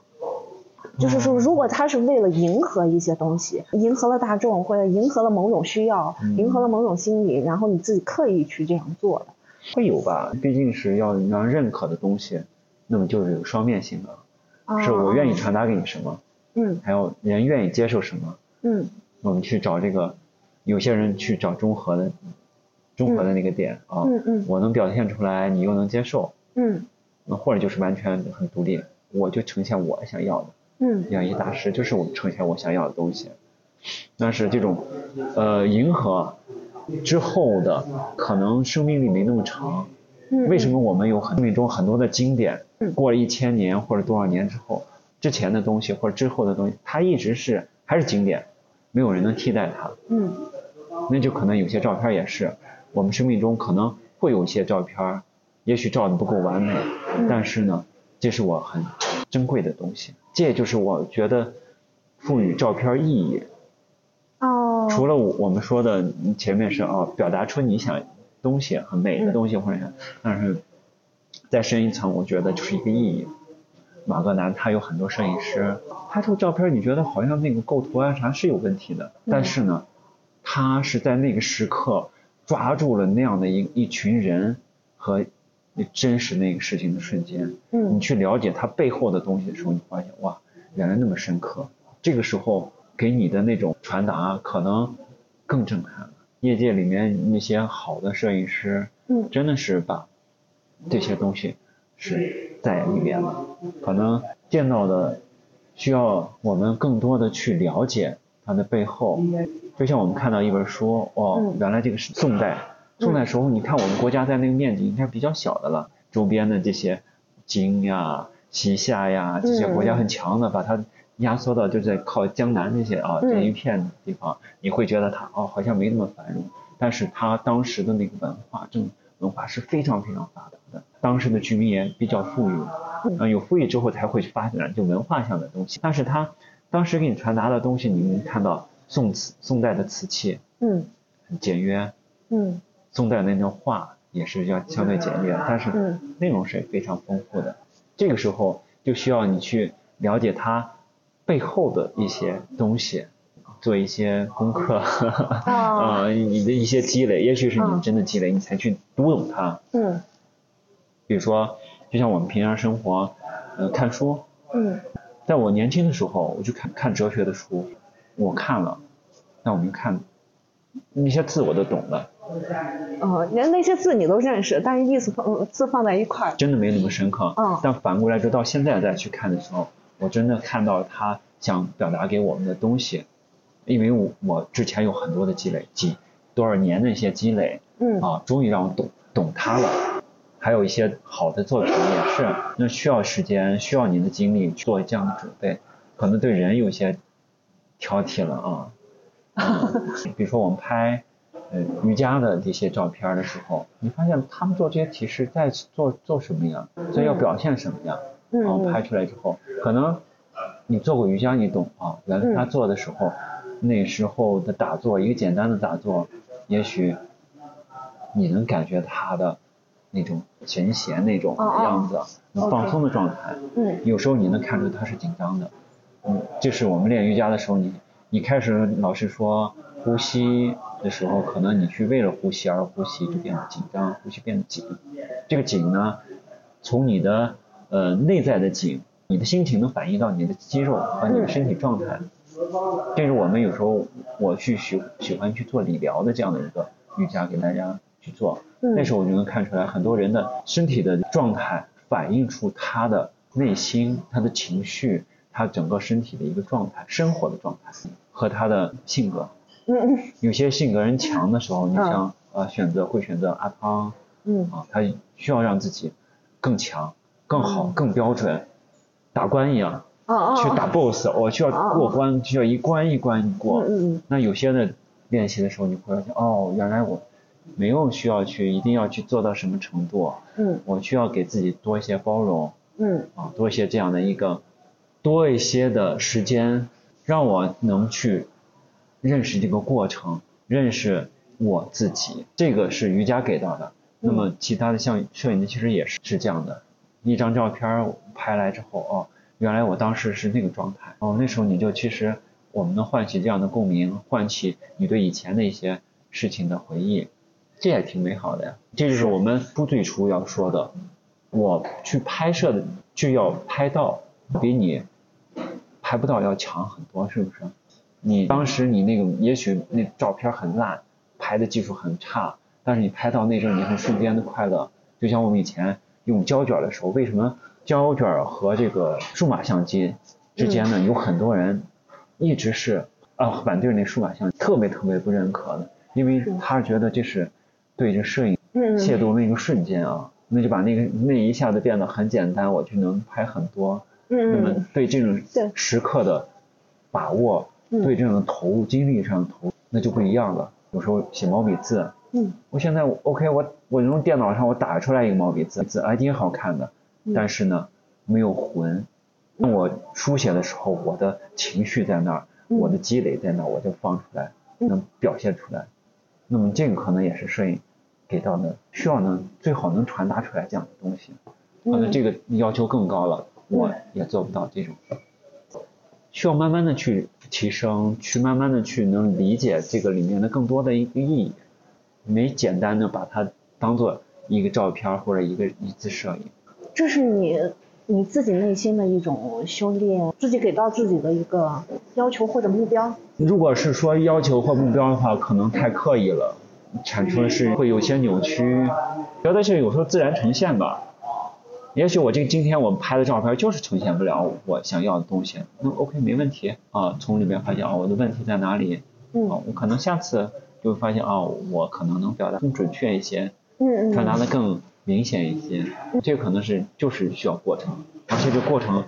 就是说，如果他是为了迎合一些东西，迎合了大众，或者迎合了某种需要，迎合了某种心理，然后你自己刻意去这样做的，会有吧？毕竟是要让认可的东西，那么就是有双面性的，是我愿意传达给你什么，嗯，还有人愿意接受什么，嗯，我们去找这个，有些人去找中和的，中和的那个点啊，嗯嗯，我能表现出来，你又能接受，嗯，那或者就是完全很独立，我就呈现我想要的。嗯，演绎大师就是我呈现我想要的东西，但是这种，呃，迎合之后的可能生命力没那么长。嗯。为什么我们有生命中很多的经典，过了一千年或者多少年之后，之前的东西或者之后的东西，它一直是还是经典，没有人能替代它。嗯。那就可能有些照片也是，我们生命中可能会有一些照片，也许照的不够完美，但是呢，这是我很珍贵的东西。这也就是我觉得赋予照片意义。哦。除了我们说的前面是哦，表达出你想东西很美的东西或者，但是再深一层，我觉得就是一个意义。马格南他有很多摄影师拍出照片，你觉得好像那个构图啊啥是有问题的，但是呢，他是在那个时刻抓住了那样的一一群人和。你真实那个事情的瞬间，嗯，你去了解它背后的东西的时候，你发现哇，原来那么深刻。这个时候给你的那种传达可能更震撼了。业界里面那些好的摄影师，嗯，真的是把这些东西是在里面了。可能见到的需要我们更多的去了解它的背后。就像我们看到一本书，哦，原来这个是宋代。宋代时候，你看我们国家在那个面积应该比较小的了，周边的这些京呀、西夏呀这些国家很强的，把它压缩到就在靠江南这些啊这一片地方，你会觉得它哦好像没那么繁荣，但是它当时的那个文化正文化是非常非常发达的，当时的居民也比较富裕，嗯，有富裕之后才会去发展就文化上的东西，但是它当时给你传达的东西，你能看到宋瓷宋代的瓷器，嗯，很简约，嗯。宋代那张画也是要相对简略，但是内容是非常丰富的。这个时候就需要你去了解它背后的一些东西，做一些功课，啊，你 的一些积累，也许是你真的积累，你才去读懂它。嗯。比如说，就像我们平常生活，呃，看书。嗯。在我年轻的时候，我就看看哲学的书，我看了，那我们看，那些字我都懂了。哦，连那些字你都认识，但是意思放字放在一块儿，真的没那么深刻。嗯。但反过来就，到现在再去看的时候，我真的看到他想表达给我们的东西，因为我我之前有很多的积累，几多少年的一些积累，嗯。啊，终于让我懂懂他了。还有一些好的作品也是，那需要时间，需要您的精力去做这样的准备，可能对人有些挑剔了啊。比如说我们拍。呃，瑜伽的这些照片的时候，你发现他们做这些提示在做做什么呀？在要表现什么呀？然后拍出来之后，可能你做过瑜伽，你懂啊。原来他做的时候，那时候的打坐，一个简单的打坐，也许你能感觉他的那种神闲那种样子，放松的状态。嗯。有时候你能看出他是紧张的。嗯，就是我们练瑜伽的时候，你你开始老师说呼吸。的时候，可能你去为了呼吸而呼吸，就变得紧张，呼吸变得紧。这个紧呢，从你的呃内在的紧，你的心情能反映到你的肌肉和你的身体状态。这是我们有时候我去喜喜欢去做理疗的这样的一个瑜伽给大家去做，那时候我就能看出来很多人的身体的状态反映出他的内心、他的情绪、他整个身体的一个状态、生活的状态和他的性格。嗯嗯有些性格人强的时候，你像呃选择会选择阿汤嗯。啊，他需要让自己更强、更好、更标准，打关一样。哦哦，去打 BOSS，我需要过关，需要一关一关过。嗯嗯。那有些的练习的时候，你会发现，哦，原来我没有需要去一定要去做到什么程度，嗯。我需要给自己多一些包容嗯。啊，多一些这样的一个多一些的时间，让我能去认识这个过程，认识我自己。这个是瑜伽给到的。那么其他的像摄影的其实也是是这样的，一张照片儿拍来之后，哦。原来我当时是那个状态哦，那时候你就其实我们能唤起这样的共鸣，唤起你对以前的一些事情的回忆，这也挺美好的呀。这就是我们不最初要说的，我去拍摄的就要拍到比你拍不到要强很多，是不是？你当时你那个也许那照片很烂，拍的技术很差，但是你拍到那阵你很瞬间的快乐，就像我们以前用胶卷的时候，为什么？胶卷和这个数码相机之间呢，有很多人一直是啊反对那数码相机，特别特别不认可的，因为他觉得这是对着摄影亵渎那个瞬间啊，那就把那个那一下子变得很简单，我就能拍很多。嗯。那么对这种时刻的把握，对这种投入精力上的投入，那就不一样了。有时候写毛笔字，嗯，我现在 OK，我我用电脑上我打出来一个毛笔字，字还挺好看的。但是呢，没有魂。那我书写的时候，我的情绪在那儿，我的积累在那儿，我就放出来，能表现出来。那么这个可能也是摄影给到的，需要能最好能传达出来这样的东西。可能这个要求更高了，我也做不到这种。需要慢慢的去提升，去慢慢的去能理解这个里面的更多的一个意义，没简单的把它当做一个照片或者一个一次摄影。这是你你自己内心的一种修炼，自己给到自己的一个要求或者目标。如果是说要求或目标的话，可能太刻意了，产出的是会有些扭曲。觉得是有时候自然呈现吧。也许我这今天我拍的照片就是呈现不了我想要的东西，那 OK 没问题啊。从里面发现啊我的问题在哪里，嗯，啊我可能下次就会发现啊我可能能表达更准确一些，嗯嗯，传达的更。明显一些，这个可能是就是需要过程，而且这过程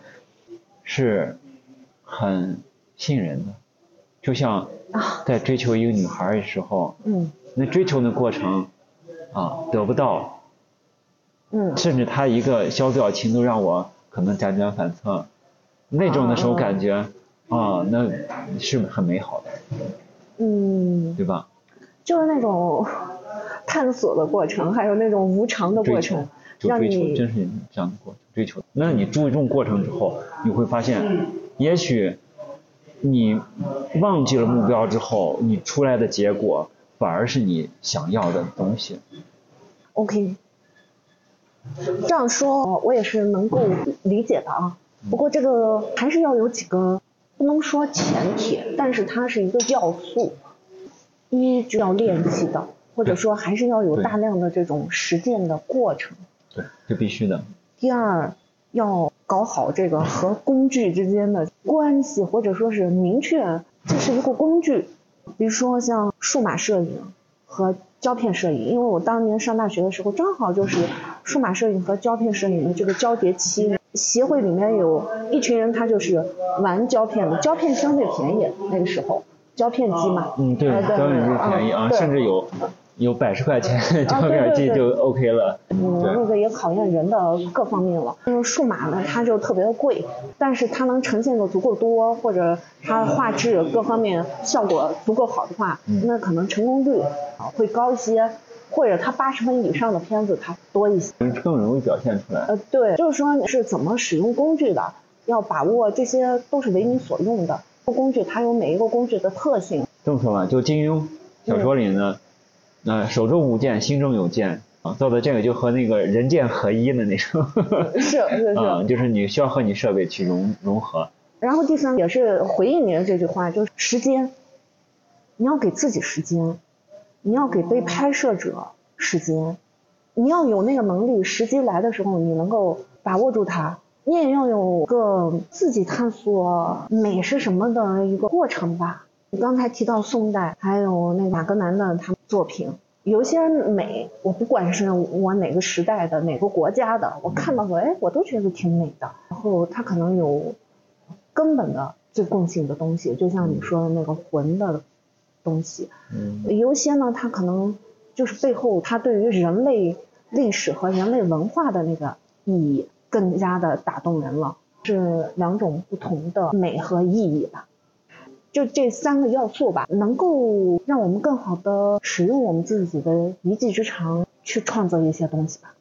是很信任的，就像在追求一个女孩的时候，嗯，那追求的过程啊得不到，嗯，甚至他一个小表情都让我可能辗转反侧，那种的时候感觉啊那是很美好的，嗯，对吧？就是那种。探索的过程，还有那种无常的过程，追求真是这样的过程追求。那你注重过程之后，你会发现，也许你忘记了目标之后，你出来的结果反而是你想要的东西。OK，这样说我也是能够理解的啊。不过这个还是要有几个，不能说前提，但是它是一个要素。一就要练习的。或者说还是要有大量的这种实践的过程，对，这必须的。第二，要搞好这个和工具之间的关系，或者说是明确这是一个工具。比如说像数码摄影和胶片摄影，因为我当年上大学的时候，正好就是数码摄影和胶片摄影的这个交叠期。协会里面有一群人，他就是玩胶片的，胶片相对便宜，那个时候胶片机嘛。嗯，对，胶片机便宜啊，甚至有。有百十块钱胶片机就 OK 了，嗯，那个也考验人的各方面了。因为数码呢，它就特别的贵，但是它能呈现的足够多，或者它画质各方面效果足够好的话，嗯、那可能成功率啊会高一些，或者它八十分以上的片子它多一些，更容易表现出来。呃，对，就是说你是怎么使用工具的，要把握这些都是为你所用的。工具它有每一个工具的特性。这么说吧，就金庸小说里呢。那、呃、手中无剑，心中有剑啊，做的这个就和那个人剑合一的那种，是 是啊，是。就是你需要和你设备去融融合。然后第三也是回应你的这句话，就是时间，你要给自己时间，你要给被拍摄者时间，你要有那个能力，时机来的时候你能够把握住它，你也要有个自己探索美是什么的一个过程吧。你刚才提到宋代，还有那马格南的他们作品，有一些美，我不管是我哪个时代的哪个国家的，我看到过，哎，我都觉得挺美的。然后它可能有根本的最共性的东西，就像你说的那个魂的东西。嗯有一些呢，它可能就是背后它对于人类历史和人类文化的那个意义更加的打动人了，是两种不同的美和意义吧。就这三个要素吧，能够让我们更好的使用我们自己的一技之长去创造一些东西吧。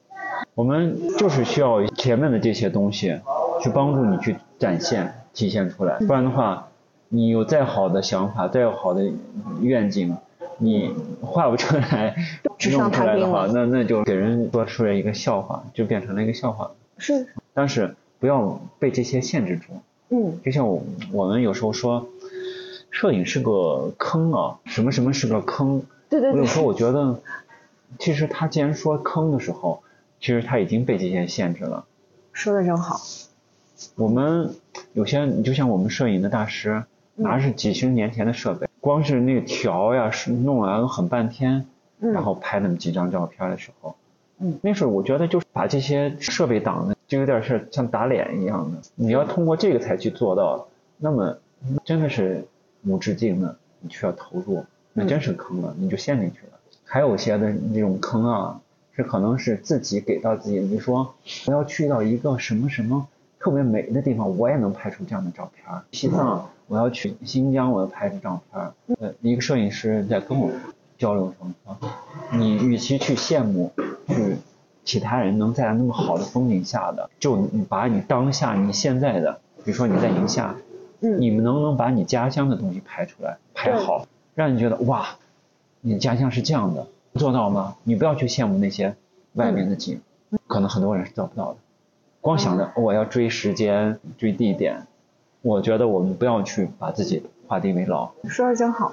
我们就是需要前面的这些东西，去帮助你去展现、体现出来。不然的话，你有再好的想法、再好的愿景，你画不出来、纸弄出来的话，那那就给人说出来一个笑话，就变成了一个笑话。是，但是不要被这些限制住。嗯就像我我们有时候说，摄影是个坑啊，什么什么是个坑。对对对我有，时候我觉得，其实他既然说坑的时候，其实他已经被这些限制了。说的真好。我们有些，你就像我们摄影的大师，拿着几十年前的设备，光是那个调呀，是弄啊，都很半天，嗯然后拍那么几张照片的时候，嗯，那时候我觉得就是把这些设备挡的，就有点是像打脸一样的。你要通过这个才去做到，那么真的是无止境的，你需要投入，那真是坑了，你就陷进去了。还有些的那种坑啊，是可能是自己给到自己，你说我要去到一个什么什么特别美的地方，我也能拍出这样的照片儿。西藏，我要去新疆，我要拍出照片儿。呃，一个摄影师在跟我交流说，说你与其去羡慕，去其他人能在那么好的风景下的，就你把你当下你现在的，比如说你在宁夏，嗯。你们能不能把你家乡的东西拍出来，拍好，让你觉得哇，你家乡是这样的，做到吗？你不要去羡慕那些外面的景，可能很多人是做不到的。光想着我要追时间、追地点，我觉得我们不要去把自己画地为牢。说的真好，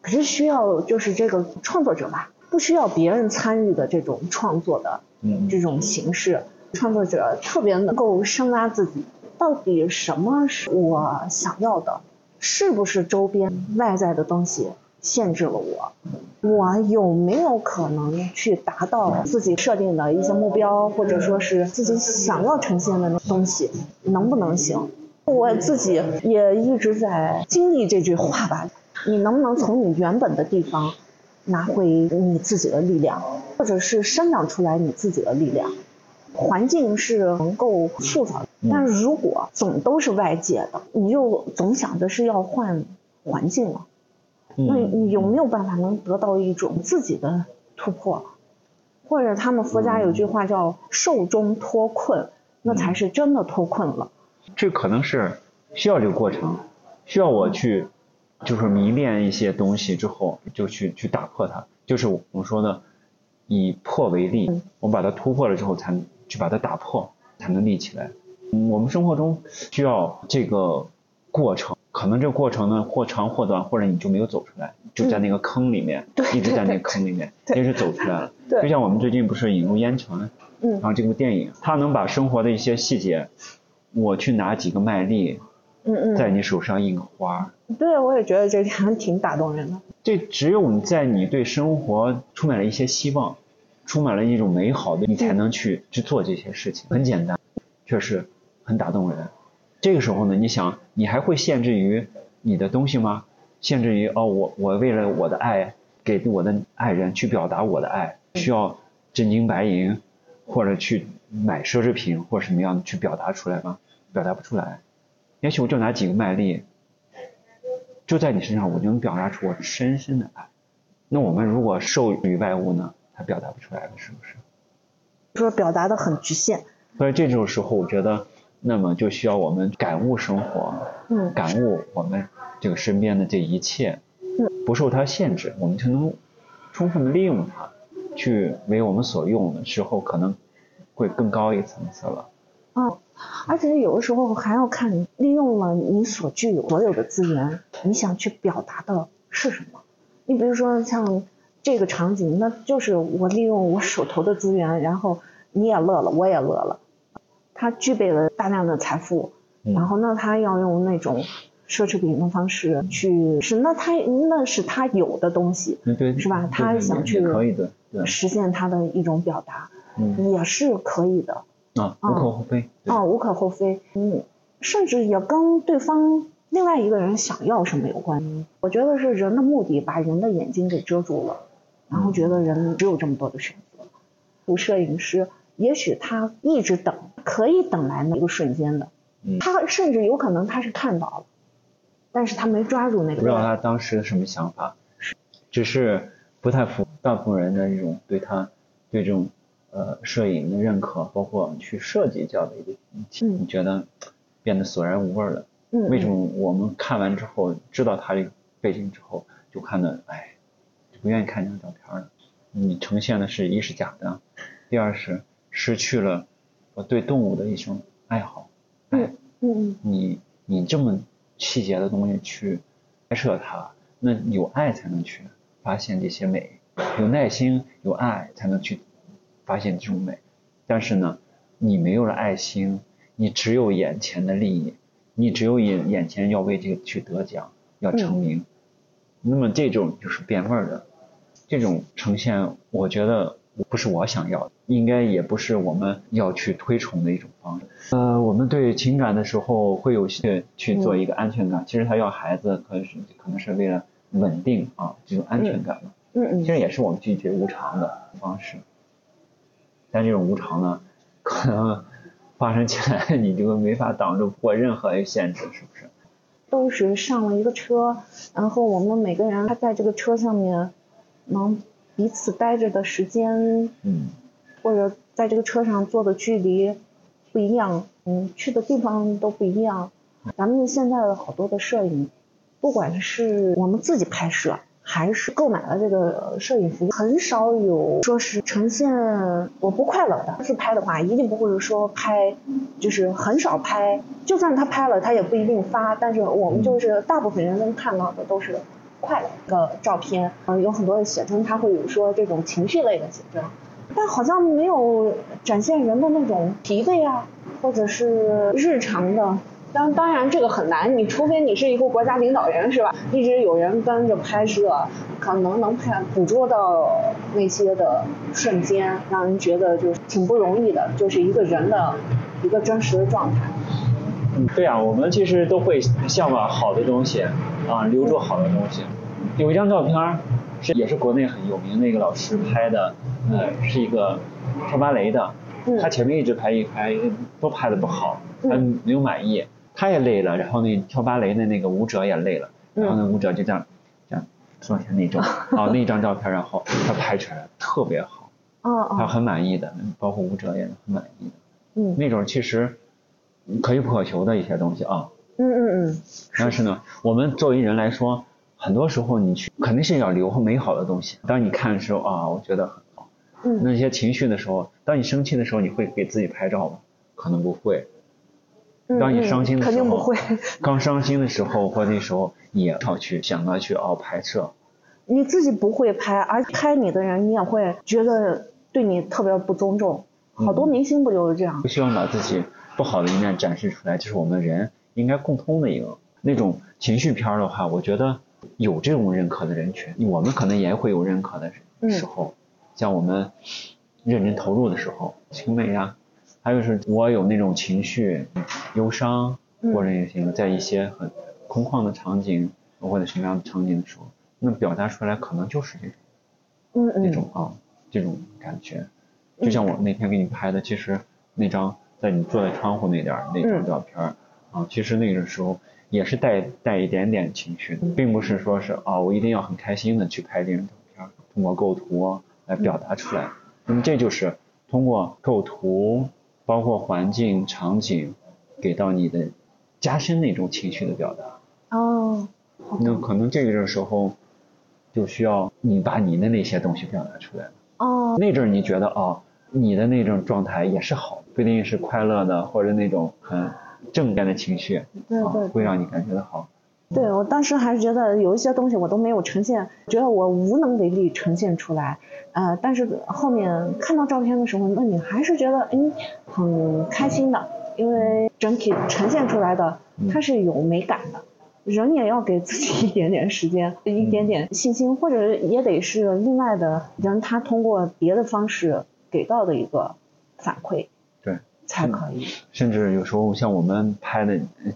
可是需要就是这个创作者吧，不需要别人参与的这种创作的嗯，这种形式，创作者特别能够深挖自己，到底什么是我想要的，是不是周边外在的东西限制了我？我有没有可能去达到自己设定的一些目标，或者说是自己想要呈现的东西，能不能行？我自己也一直在经历这句话吧，你能不能从你原本的地方拿回你自己的力量，或者是生长出来你自己的力量？环境是能够塑造，但是如果总都是外界的，你就总想着是要换环境了，那嗯你有没有办法能得到一种自己的突破？或者他们佛家有句话叫“寿终脱困”，那才是真的脱困了。这可能是需要这个过程，需要我去，就是迷恋一些东西之后，就去去打破它。就是我们说的，以破为例，我把它突破了之后，才去把它打破，才能立起来。嗯，我们生活中需要这个过程，可能这个过程呢或长或短，或者你就没有走出来，就在那个坑里面，对一直在那个坑里面，对一直走出来了。对就像我们最近不是引入烟尘，嗯然后这部电影，它能把生活的一些细节，我去拿几个麦粒，嗯嗯，在你手上印个花儿，对，我也觉得这点挺打动人的。这只有你在你对生活充满了一些希望，充满了一种美好的，你才能去去做这些事情。很简单，确实很打动人。这个时候呢，你想，你还会限制于你的东西吗？限制于哦，我我为了我的爱，给我的爱人去表达我的爱，需要真金白银，或者去买奢侈品或者什么样的去表达出来吗？表达不出来。也许我就拿几个麦粒，就在你身上，我就能表达出我深深的爱。那我们如果受于外物呢，它表达不出来了，是不是？说表达的很局限。所以这种时候，我觉得，那么就需要我们感悟生活，嗯感悟我们这个身边的这一切，嗯不受它限制，我们就能充分的利用它。去为我们所用的时候，可能会更高一层次了。啊，而且有的时候还要看你利用了你所具有所有的资源，你想去表达的是什么。你比如说像这个场景，那就是我利用我手头的资源，然后你也乐了，我也乐了。他具备了大量的财富，然后那他要用那种奢侈品的方式去是，那他那是他有的东西，对，是吧？他想去可以的，实现他的一种表达，也是可以的。啊，无可厚非。啊，无可厚非。嗯，甚至也跟对方另外一个人想要什么有关。我觉得是人的目的把人的眼睛给遮住了，然后觉得人只有这么多的选择。有摄影师，也许他一直等，可以等来那一个瞬间的。嗯。他甚至有可能他是看到了，但是他没抓住那个。不知道他当时什么想法，是，只是不太符大部分人的这种对他对这种。呃，摄影的认可，包括去设计这样的一个，你觉得变得索然无味了。嗯。为什么我们看完之后，知道他这个背景之后，就看的，哎，就不愿意看这张照片了？你呈现的是一是假的，第二是失去了我对动物的一种爱好。嗯嗯。你你这么细节的东西去拍摄它，那有爱才能去发现这些美，有耐心有爱才能去。发现这种美，但是呢，你没有了爱心，你只有眼前的利益，你只有眼眼前要为这个去得奖，要成名，那么这种就是变味儿的，这种呈现，我觉得不是我想要的，应该也不是我们要去推崇的一种方式。呃，我们对情感的时候会有些去做一个安全感，其实他要孩子，可能是可能是为了稳定啊这种安全感嘛。嗯嗯。其实也是我们拒绝无常的方式。但这种无常呢，可能发生起来你就没法挡住或任何的限制，是不是？都是上了一个车，然后我们每个人他在这个车上面能彼此待着的时间，嗯，或者在这个车上坐的距离不一样，嗯，去的地方都不一样。咱们现在的好多的摄影，不管是我们自己拍摄。还是购买了这个摄影服务，很少有说是呈现我不快乐的。自拍的话，一定不会说拍，就是很少拍。就算他拍了，他也不一定发。但是我们就是大部分人能看到的都是快乐的照片。嗯，有很多的写真，他会有说这种情绪类的写真，但好像没有展现人的那种疲惫啊，或者是日常的。当当然这个很难，你除非你是一个国家领导人是吧？一直有人跟着拍摄，可能能拍捕捉到那些的瞬间，让人觉得就是挺不容易的，就是一个人的一个真实的状态。嗯，对啊，我们其实都会向往好的东西啊，留住好的东西。有一张照片是也是国内很有名的一个老师拍的，呃，是一个跳芭蕾的，他前面一直拍一拍都拍的不好，他没有满意。他也累了，然后那跳芭蕾的那个舞者也累了，然后那舞者就这样，这样坐下那张，啊那张照片，然后他拍出来特别好，哦他很满意的，包括舞者也很满意的，嗯，那种其实可遇不可求的一些东西啊，嗯嗯嗯，但是呢，我们作为人来说，很多时候你去肯定是要留美好的东西，当你看的时候啊，我觉得很好，嗯，那些情绪的时候，当你生气的时候，你会给自己拍照吗？可能不会。当你伤心的时候，肯定不会 刚伤心的时候或那时候，也要去想到去哦拍摄。你自己不会拍，而拍你的人，你也会觉得对你特别不尊重。好多明星不就是这样？不希望把自己不好的一面展示出来，就是我们人应该共通的一个那种情绪片的话，我觉得有这种认可的人群，我们可能也会有认可的时候，像我们认真投入的时候，青梅呀。还有是我有那种情绪，忧伤或者也行，在一些很空旷的场景或者什么样的场景的时候，那表达出来可能就是这种，嗯嗯，这种啊，这种感觉，就像我那天给你拍的，其实那张在你坐在窗户那点那张照片啊，其实那个时候也是带带一点点情绪的，并不是说是啊，我一定要很开心的去拍这张照片，通过构图来表达出来，那么这就是通过构图。包括环境场景，给到你的加深那种情绪的表达。哦。那可能这个时候，就需要你把你的那些东西表达出来。哦。哦，那阵儿你觉得哦，你的那种状态也是好，不一定是快乐的或者那种很正面的情绪，啊对对会让你感觉到好。对我当时还是觉得有一些东西我都没有呈现，觉得我无能为力呈现出来。呃，但是后面看到照片的时候，那你还是觉得嗯很开心的，因为整体呈现出来的它是有美感的。人也要给自己一点点时间，一点点信心，或者也得是另外的人，他通过别的方式给到的一个反馈对，才可以。甚至有时候像我们拍的，呃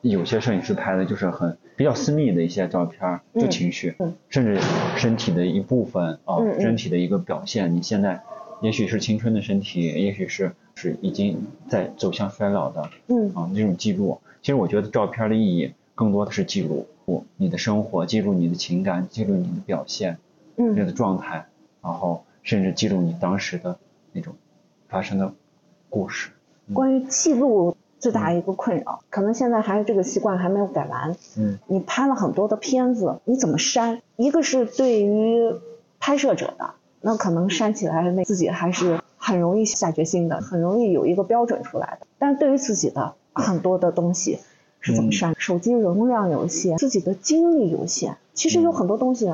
有些摄影师拍的就是很比较私密的一些照片儿，就嗯情绪，嗯甚至身体的一部分啊，身体的一个表现。你现在也许是青春的身体，也许是是已经在走向衰老的嗯啊这种记录。其实我觉得照片的意义更多的是记录你的生活，记录你的情感，记录你的表现，你嗯的状态，然后甚至记录你当时的那种发生的故事。关于记录最大一个困扰，可能现在还是这个习惯还没有改完。嗯你拍了很多的片子，你怎么删？一个是对于拍摄者的，那可能删起来那自己还是很容易下决心的，很容易有一个标准出来的。但是对于自己的很多的东西是怎么删？手机容量有限，自己的精力有限，其实有很多东西。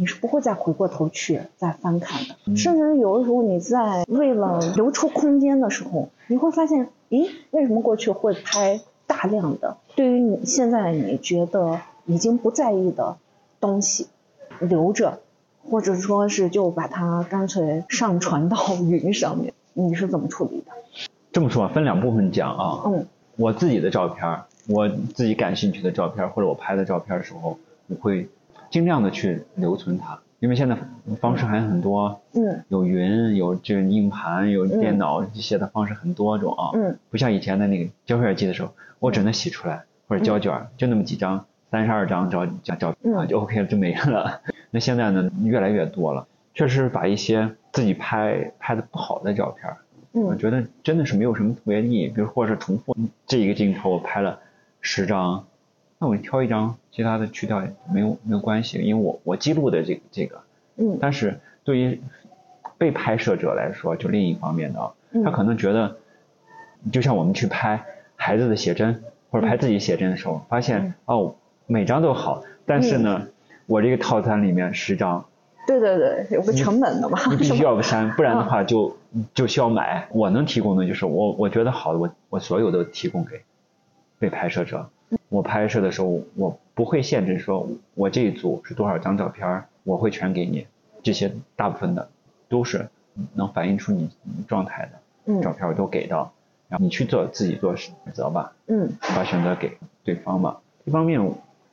你是不会再回过头去再翻看的，嗯甚至有的时候你在为了留出空间的时候，你会发现，咦，为什么过去会拍大量的对于你现在你觉得已经不在意的东西留着，或者说是就把它干脆上传到 云上面，你是怎么处理的？这么说分两部分讲啊，嗯我自己的照片，我自己感兴趣的照片或者我拍的照片的时候，我会尽量的去留存它，因为现在方式还很多，嗯。有云，有这个硬盘，有电脑这些的方式很多种啊，嗯。不像以前的那个胶片机的时候，我只能洗出来或者胶卷儿，就那么几张，三十二张照照照片啊嗯就 OK 了，就没了。那现在呢，越来越多了，确实把一些自己拍拍的不好的照片儿。我嗯觉得真的是没有什么特别的意义，比如或者是重复这一个镜头我拍了十张，那我挑一张，其他的去掉也没有没有关系，因为我我记录的这个这个，嗯。但是对于被拍摄者来说，就另一方面的他可能觉得，就像我们去拍孩子的写真或者拍自己写真的时候，发现嗯。哦每张都好，但是呢，我这个套餐里面十张，对对对，有个成本的嘛，你必须要删，不然的话就就需要买。我能提供的就是我我觉得好的，我我所有都提供给被拍摄者。我拍摄的时候，我不会限制说我这一组是多少张照片儿，我会全给你。这些大部分的都是能反映出你你状态的照嗯片，我都给到，然后你去做自己做选择吧，嗯把选择给对方吧。一方面，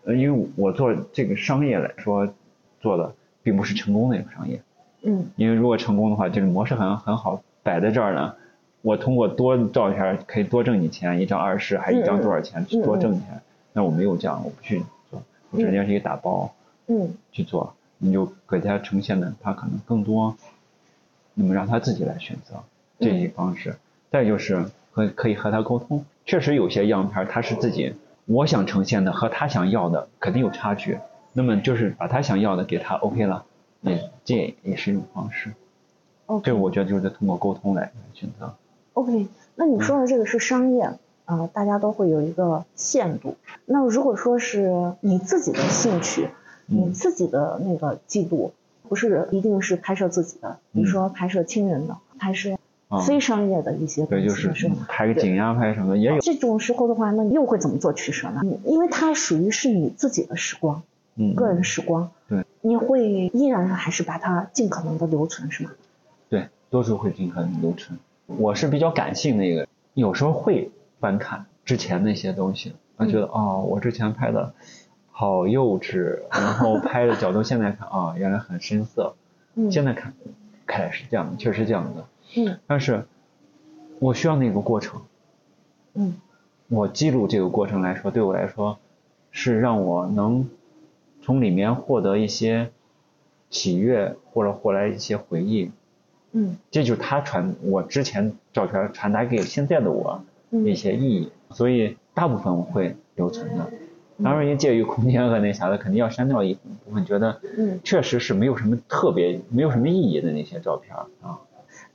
呃，因为我做这个商业来说，做的并不是成功的一个商业。嗯因为如果成功的话，这个模式很很好摆在这儿呢。我通过多照片可以多挣你钱，一张二十，还一张多少钱，多挣钱。那我没有这样，我不去做，我直接是一个打包嗯去做，你就给他呈现的，他可能更多，那么让他自己来选择这嗯些方式。再就是和可以和他沟通，确实有些样片他是自己我想呈现的和他想要的肯定有差距，那么就是把他想要的给他 OK 了，也这也是一种方式。，OK 这我觉得就是通过沟通来选择。OK，那你说的这个是商业，啊、大家都会有一个限度。那如果说是你自己的兴趣，你嗯自己的那个记录，不是一定是拍摄自己的，比如说拍摄亲人的，拍摄啊，非商业的一些东对，西，就是？拍个景呀，拍什么的也有。这种时候的话，那你又会怎么做取舍呢？嗯因为它属于是你自己的时光，嗯，个人时光，对，你会依然还是把它尽可能的留存，是吗？对，多数会尽可能留存。我是比较感性的一个，有时候会翻看之前那些东西，我觉得哦，我之前拍的好幼稚，然后 拍的角度现在看啊、原来很深色，嗯现在看看来是这样的，确实是这样的。嗯但是我需要那个过程，嗯我记录这个过程来说，对我来说是让我能从里面获得一些喜悦，或者获来一些回忆。嗯这就是他传我之前照片传达给现在的我嗯一些意义，所以大部分我会留存的。当然也介于空间和那啥的，肯定要删掉一部分，觉得嗯确实是没有什么特别、没有什么意义的那些照片啊。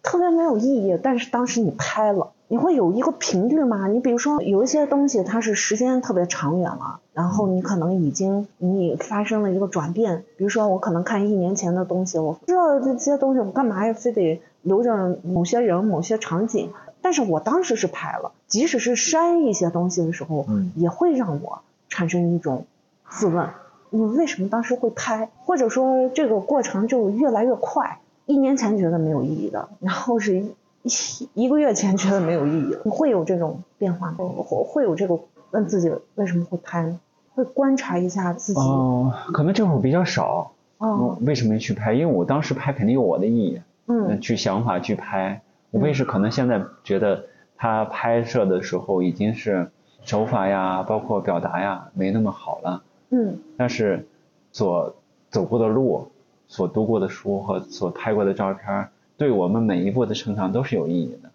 特别没有意义，但是当时你拍了，你会有一个频率吗？你比如说有一些东西它是时间特别长远了，然后你可能已经你发生了一个转变，比如说我可能看一年前的东西，我知道这些东西我干嘛呀非得留着某些人某些场景，但是我当时是拍了，即使是删一些东西的时候，嗯也会让我产生一种自问：你为什么当时会拍？或者说这个过程就越来越快？一年前觉得没有意义的，然后是一一一个月前觉得没有意义，你会有这种变化吗？会会有这个问自己为什么会拍呢？会观察一下自己。哦，可能这会儿比较少。哦，为什么去拍？因为我当时拍肯定有我的意义，嗯去想法去拍。无非是可能现在觉得他拍摄的时候已经是手法呀，包括表达呀没那么好了，嗯但是所走过的路、所读过的书和所拍过的照片，对我们每一步的成长都是有意义的。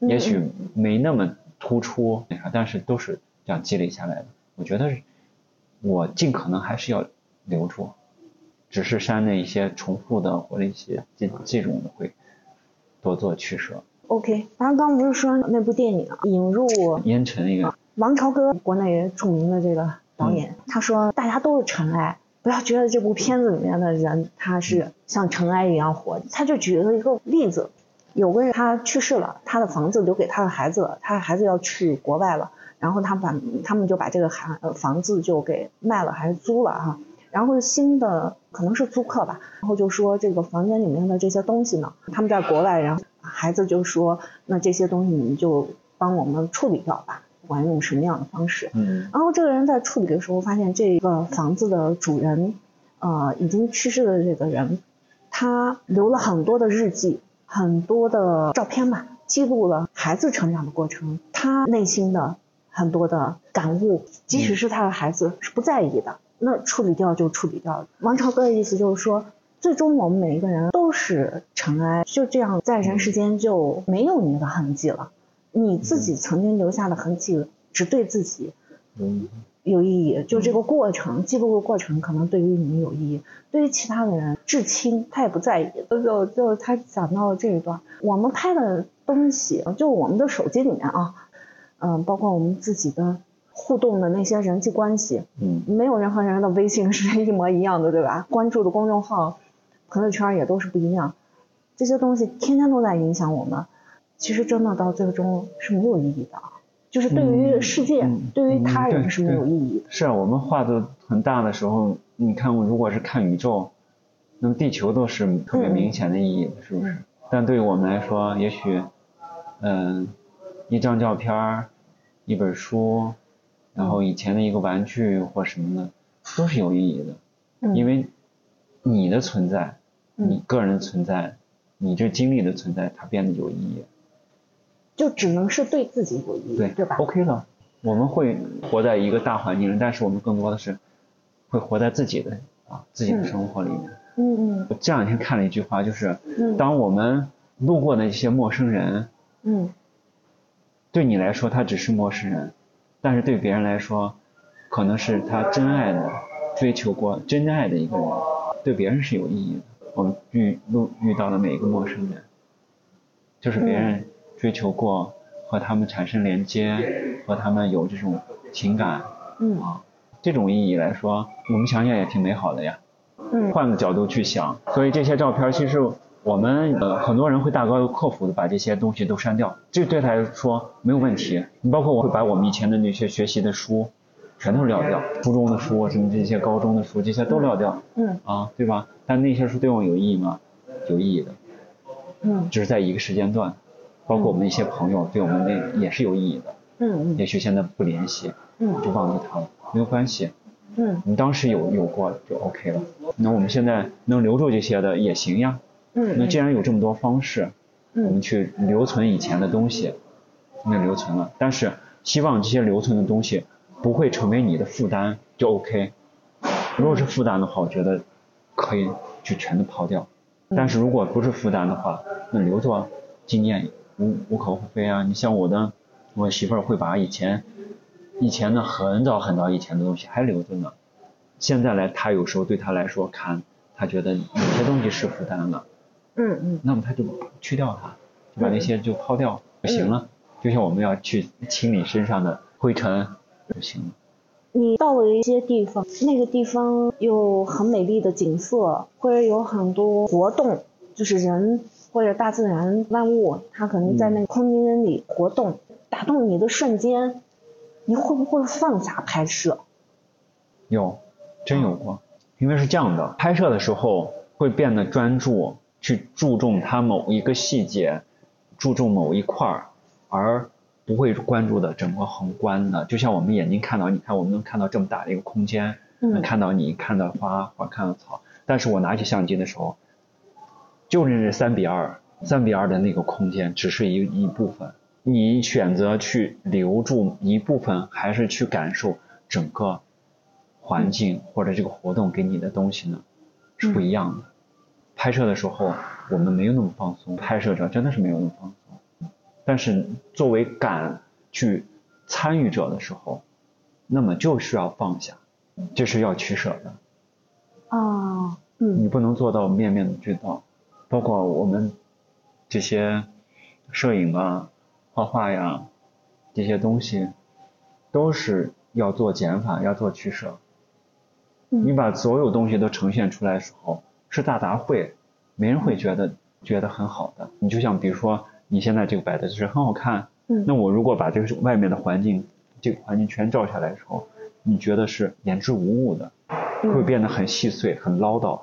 嗯也许没那么突出，那啥，但是都是这样积累下来的。我觉得是我尽可能还是要留住，只是删那一些重复的或者一些这这种的会多做取舍。OK，然后刚刚不是说那部电影啊引入烟尘一个，王朝歌，国内著名的这个导演，他说大家都是尘埃，不要觉得这部片子里面的人他是像尘埃一样活。他就举了一个例子，有个人他去世了，他的房子留给他的孩子了，他的孩子要去国外了，然后他把他们就把这个孩呃房子就给卖了还是租了哈、然后新的可能是租客吧，然后就说这个房间里面的这些东西呢，他们在国外，然后孩子就说，那这些东西你就帮我们处理掉吧，不管用什么样的方式。嗯然后这个人在处理的时候发现，这个房子的主人，呃，已经去世的这个人，他留了很多的日记，很多的照片吧，记录了孩子成长的过程，他内心的很多的感悟，即使是他的孩子是不在意的，那处理掉就处理掉。王朝哥的意思就是说，最终我们每一个人都是尘埃，就这样在人世间就没有你的痕迹了。你自己曾经留下的痕迹，只对自己嗯有意义。就这个过程，记录的过程，可能对于你有意义，对于其他的人至亲，他也不在意。就就他讲到了这一段，我们拍的东西，就我们的手机里面啊，嗯、包括我们自己的互动的那些人际关系，嗯没有人和人的微信是一模一样的，对吧？关注的公众号、朋友圈也都是不一样，这些东西天天都在影响我们。其实真的到最终是没有意义的，就是对于世界、嗯对于他人是没有意义的。是啊，我们画的很大的时候，你看，如果是看宇宙，那么地球都是特别明显的意义的，是不是？但对于我们来说，也许，嗯、一张照片儿，一本书，然后以前的一个玩具或什么的，都是有意义的，嗯，因为你的存在，嗯你个人的存在，你这经历的存在，它变得有意义。就只能是对自己有意义，对对吧？？OK 了，我们会活在一个大环境里，但是我们更多的是会活在自己的啊自己的生活里面。嗯嗯我这两天看了一句话，就是嗯当我们路过的一些陌生人，嗯对你来说他只是陌生人，但是对别人来说，可能是他真爱的、追求过真爱的一个人，对别人是有意义的。我们遇路遇到的每一个陌生人，就是别人追求过，和他们产生连接，和他们有这种情感嗯啊，这种意义来说，我们想想也挺美好的呀。嗯换个角度去想，所以这些照片其实我们呃很多人会大高克服的把这些东西都删掉，这对他来说没有问题。你包括我会把我们以前的那些学习的书，全都撂掉，初中的书什么这些高中的书这些都撂掉嗯啊，对吧？但那些书对我有意义吗？有意义的，嗯只是在一个时间段，包括我们的一些朋友对我们那也是有意义的。嗯也许现在不联系，嗯就忘记他了，没有关系。嗯你当时有有过就 OK 了。那我们现在能留住这些的也行呀。嗯，那既然有这么多方式，我们嗯去留存以前的东西，那留存了。但是希望这些留存的东西不会成为你的负担，就 OK。如果是负担的话，我觉得可以就全都抛掉。但是如果不是负担的话，那留作纪念无无可厚非啊。你像我的，我媳妇儿会把以前以前的很早很早以前的东西还留着呢。现在来，她有时候对她来说看，她觉得有些东西是负担了，嗯嗯那么他就去掉它，就把那些就抛掉就行了。就像我们要去清理身上的灰尘就行了。你到了一些地方，那个地方有很美丽的景色，或者有很多活动，就是人或者大自然万物，它可能在那个空间里活动，打动你的瞬间，你会不会放下拍摄？有，真有过。因为是这样的，拍摄的时候会变得专注，去注重它某一个细节，注重某一块儿，而不会关注的整个宏观的。就像我们眼睛看到，你看我们能看到这么大的一个空间，能嗯看到你，看到花，或看到草。但是我拿起相机的时候，就是这三比二，三比二的那个空间只是一一部分。你选择去留住一部分，还是去感受整个环境或者这个活动给你的东西呢？是不一样的。拍摄的时候，我们没有那么放松，拍摄者真的是没有那么放松。但是作为敢去参与者的时候，那么就需要放下，这是要取舍的。啊，嗯你不能做到面面俱到，包括我们这些摄影啊、画画呀这些东西，都是要做减法，要做取舍。你嗯把所有东西都呈现出来的时候，是大杂烩，没人会觉得觉得很好的。你就像比如说你现在这个摆的就是很好看，嗯那我如果把这个外面的环境，这个环境全照下来的时候，你觉得是言之无物的，会嗯变得很细碎、很唠叨，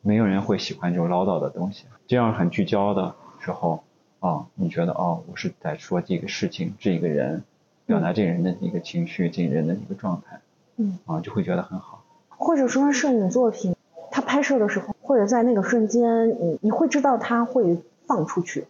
没有人会喜欢这种唠叨的东西。这样很聚焦的时候，啊，你觉得哦，我是在说这个事情、这个人，表达这个人的一个情绪、这个人的一个状态，嗯，啊，就会觉得很好。或者说摄影作品，它拍摄的时候，或者在那个瞬间，你你会知道他会放出去，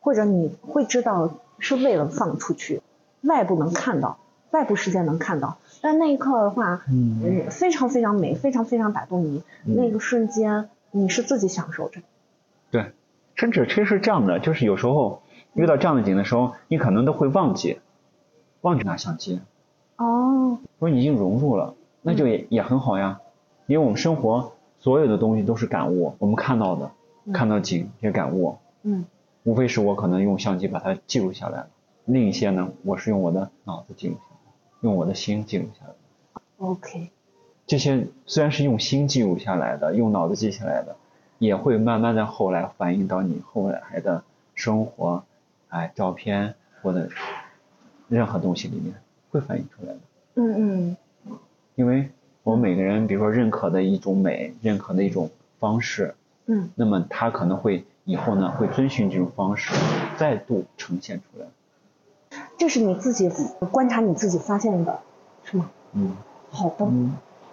或者你会知道是为了放出去，外部能看到，外部世界能看到，但那一刻的话，嗯嗯，非常非常美，非常非常打动你，嗯。那个瞬间你是自己享受着，对，甚至其实是这样的，就是有时候遇到这样的景的时候，你可能都会忘记，忘记拿相机，哦，说你已经融入了，那就也也很好呀，因为我们生活所有的东西都是感悟，我们看到的，嗯。看到景这些感悟，嗯。无非是我可能用相机把它记录下来了，另一些呢，我是用我的脑子记录下来，用我的心记录下来。，OK，这些虽然是用心记录下来的，用脑子记下来的，也会慢慢的后来反映到你后来的生活，哎，照片或者任何东西里面会反映出来的。嗯嗯。因为我们每个人，比如说认可的一种美，认可的一种方式，嗯那么他可能会以后呢会遵循这种方式再度呈现出来。这是你自己观察你自己发现的，是吗？嗯好的，嗯，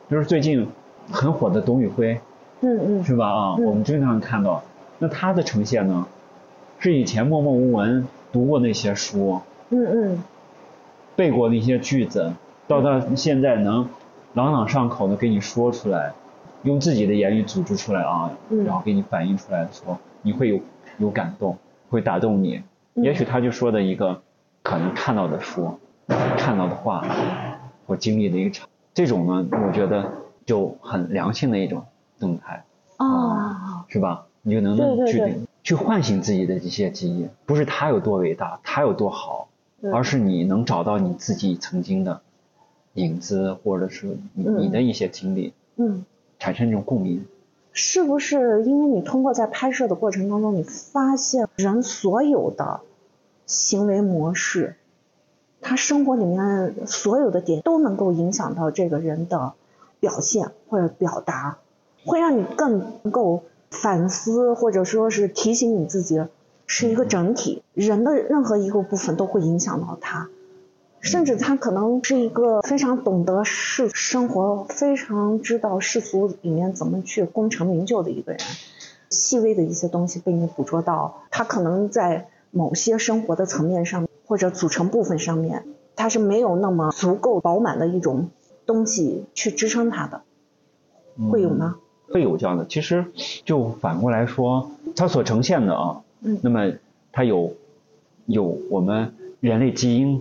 就是最近很火的董宇辉，嗯嗯是吧？啊，嗯我们经常看到，那他的呈现呢，是以前默默无闻读过那些书，嗯嗯背过那些句子，到他现在能朗朗上口的给你说出来，用自己的言语组织出来啊，嗯然后给你反映出来的时候，你会有有感动，会打动你。嗯也许他就说的一个可能看到的书，看到的话，或经历的一个场，这种呢，我觉得就很良性的一种动态。啊，是吧？你就能去去唤醒自己的这些记忆，不是他有多伟大，他有多好，而是你能找到你自己曾经的影子，或者是你嗯你的一些经历，嗯。产生这种共鸣。是不是因为你通过在拍摄的过程当中，你发现人所有的行为模式，他生活里面所有的点都能够影响到这个人的表现或者表达，会让你更能够反思，或者说是提醒你自己是一个整体，人的任何一个部分都会影响到他。甚至他可能是一个非常懂得世生活，非常知道世俗里面怎么去功成名就的一个人。细微的一些东西被你捕捉到，他可能在某些生活的层面上或者组成部分上面，他是没有那么足够饱满的一种东西去支撑他的，会有吗？会有这样的。其实就反过来说，它所呈现的啊，嗯那么它有有我们人类基因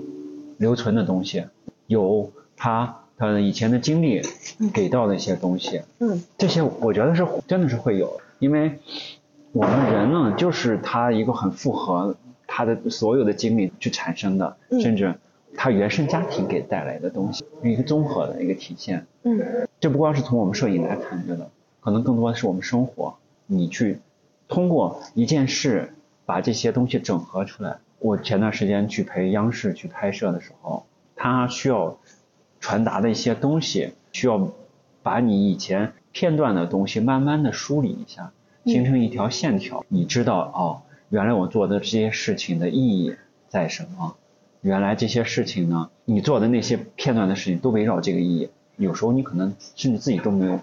留存的东西，有他他以前的经历给到的一些东西，嗯这些我觉得是真的是会有，因为我们人呢，就是他一个很复合他的所有的经历去产生的，嗯甚至他原生家庭给带来的东西，一个综合的一个体现。嗯这不光是从我们摄影来谈着的，可能更多的是我们生活，你去通过一件事把这些东西整合出来。我前段时间去陪央视去拍摄的时候，他需要传达的一些东西，需要把你以前片段的东西慢慢的梳理一下，形成一条线条。你知道哦，原来我做的这些事情的意义在什么？原来这些事情呢，你做的那些片段的事情都围绕这个意义。有时候你可能甚至自己都没有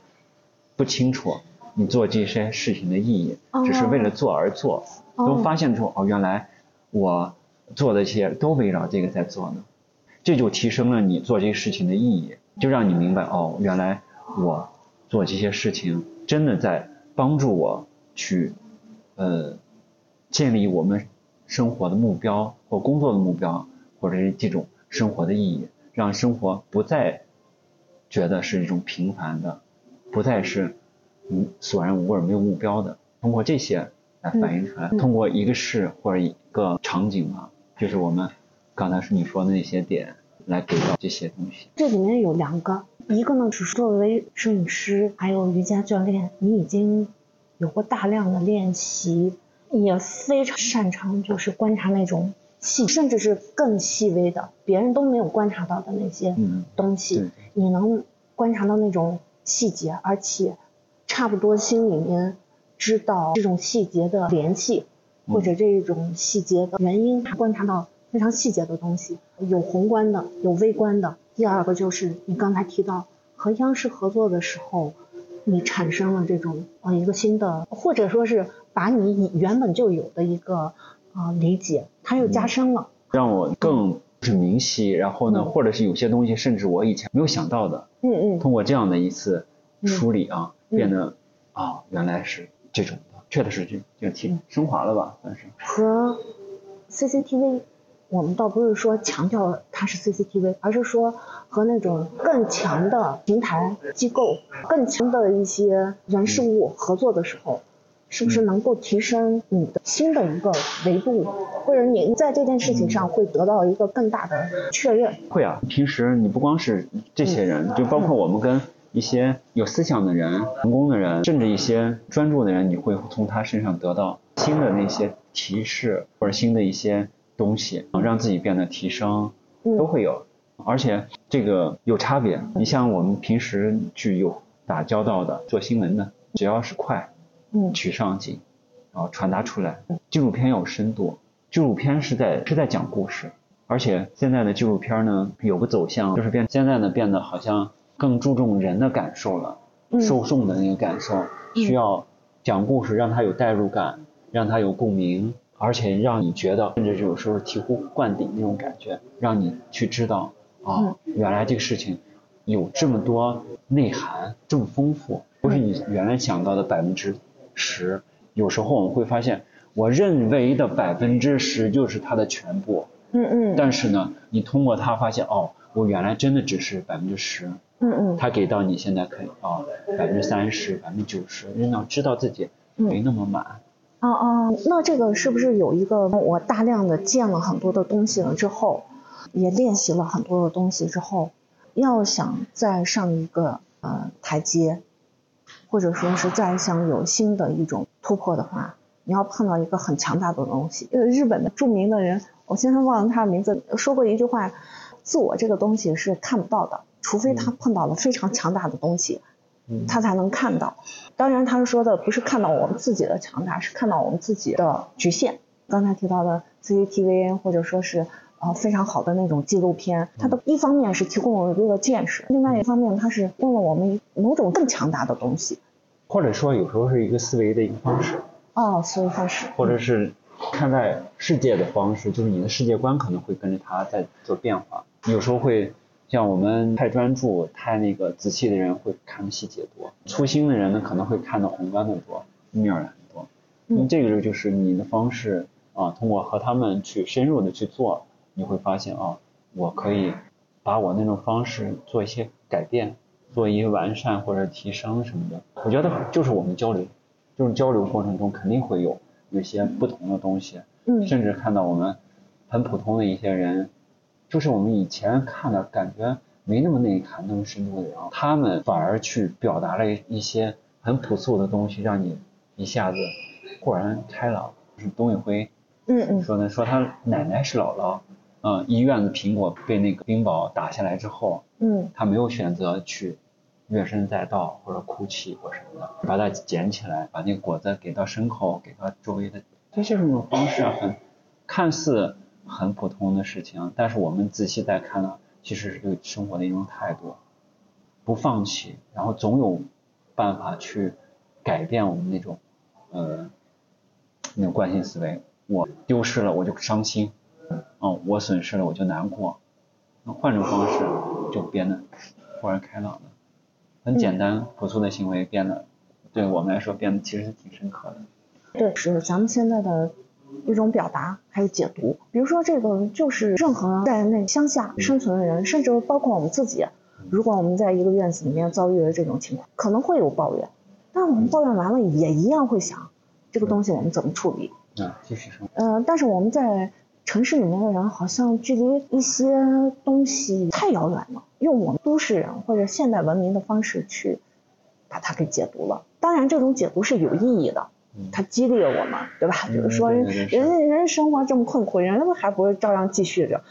不清楚你做这些事情的意义，只是为了做而做，都发现出哦，原来我做的这些都围绕这个在做呢，这就提升了你做这些事情的意义，就让你明白哦，原来我做这些事情真的在帮助我去呃建立我们生活的目标或工作的目标，或者是这种生活的意义，让生活不再觉得是一种平凡的，不再是嗯索然无味、没有目标的。通过这些来反映出来，通过一个事或者一个场景啊，就是我们刚才是你说的那些点来给到这些东西。这里面有两个，一个呢只是作为摄影师还有瑜伽教练，你已经有过大量的练习，也非常擅长就是观察那种细，甚至是更细微的，别人都没有观察到的那些嗯东西，对你能观察到那种细节，而且差不多心里面知道这种细节的联系，嗯或者这种细节的原因，观察到非常细节的东西，有宏观的，有微观的。第二个就是你刚才提到和央视合作的时候，你产生了这种呃一个新的，或者说是把你以原本就有的一个呃理解，它又加深了。让我更是明晰，然后呢，嗯或者是有些东西甚至我以前没有想到的，嗯嗯通过这样的一次梳理啊，嗯变得啊、原来是这种的，确实是这这个提升华了吧，算是。和 CCTV，我们倒不是说强调它是 CCTV，而是说和那种更强的平台机构、更强的一些人事物合作的时候，是不是能够提升你的新的一个维度，或者你在这件事情上会得到一个更大的确认？会啊，平时你不光是这些人，就包括我们跟一些有思想的人、成功的人，甚至一些专注的人，你会从他身上得到新的那些提示或者新的一些东西，让自己变得提升，都会有。而且这个有差别，你像我们平时去有打交道的做新闻的，只要是快，嗯取上景，然后传达出来。纪录片要有深度，纪录片是在是在讲故事，而且现在的纪录片呢有个走向，就是变现在呢变得好像更注重人的感受了，嗯。受众的那个感受，需要讲故事让他有代入感，让他有共鸣，而且让你觉得甚至有时候醍醐灌顶那种感觉，让你去知道啊、原来这个事情有这么多内涵，这么丰富，不是你原来想到的百分之十。有时候我们会发现，我认为的百分之十就是它的全部，嗯嗯。但是呢，你通过它发现，哦，我原来真的只是百分之十，嗯嗯他给到你现在可以到百分之三十、百分之九十，人要知道自己没那么满。哦哦，那这个是不是有一个我大量的见了很多的东西了之后，也练习了很多的东西之后，要想再上一个呃台阶，或者说是再想有新的一种突破的话，你要碰到一个很强大的东西。呃，日本的著名的人，我现在忘了他的名字，说过一句话：自我这个东西是看不到的，除非他碰到了非常强大的东西。嗯他才能看到。当然，他说的不是看到我们自己的强大，是看到我们自己的局限。刚才提到的 CCTV 或者说是呃非常好的那种纪录片，它的一方面是提供了一个见识，另外一方面它是用了我们某种更强大的东西。或者说有时候是一个思维的一个方式，哦，思维方式。或者是看待世界的方式，就是你的世界观可能会跟着它在做变化。有时候会像我们太专注、太那个仔细的人会看的细节多，粗心的人呢可能会看到宏观的多，面儿很多。嗯那这个就是你的方式。啊，通过和他们去深入的去做，你会发现啊，我可以把我那种方式做一些改变，做一些完善或者提升什么的。我觉得就是我们交流，就是交流过程中肯定会有有一些不同的东西，嗯甚至看到我们很普通的一些人，就是我们以前看的感觉没那么内涵、那么深度的人，他们反而去表达了一些很朴素的东西，让你一下子豁然开朗。就是董宇辉嗯嗯说呢，说他奶奶是姥姥，嗯，医院的苹果被那个冰雹打下来之后，嗯他没有选择去怨声载道或者哭泣或什么的，把它捡起来，把那个果子给到牲口，给到周围的，这是一种方式啊很看似很普通的事情，但是我们仔细再看呢，其实是对生活的一种态度，不放弃，然后总有办法去改变我们那种呃那种惯性思维。我丢失了我就伤心，嗯，我损失了我就难过，那换种方式就变得豁然开朗了，很简单朴素的行为变得对我们来说变得其实挺深刻的。对，是咱们现在的一种表达，还有解读。比如说，这个就是任何在那乡下生存的人，甚至包括我们自己，如果我们在一个院子里面遭遇了这种情况，可能会有抱怨，但我们抱怨完了也一样会想，这个东西我们怎么处理？啊，继续说。呃，但是我们在城市里面的人，好像距离一些东西太遥远了，用我们都市人或者现代文明的方式去把它给解读了。当然，这种解读是有意义的，它激励了我嘛，对吧？嗯就是说，人家人生活这么困苦，人家还不是照样继续着？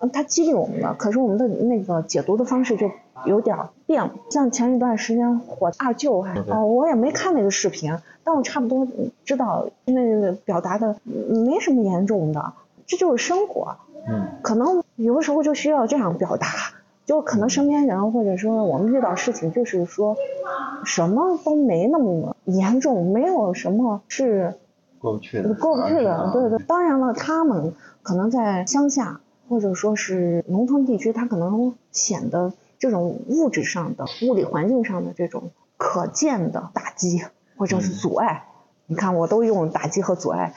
嗯他，激励我们了，可是我们的那个解读的方式就有点变了。像前一段时间火二舅哦，我也没看那个视频，但我差不多知道那个表达的嗯没什么严重的，这就是生活，嗯可能有的时候就需要这样表达。就可能身边人或者说我们遇到事情，就是说什么都没那么严重，没有什么是过不去的，过不去的，对对。当然了，他们可能在乡下或者说是农村地区，他可能显得这种物质上的、物理环境上的这种可见的打击或者是阻碍，你看我都用打击和阻碍，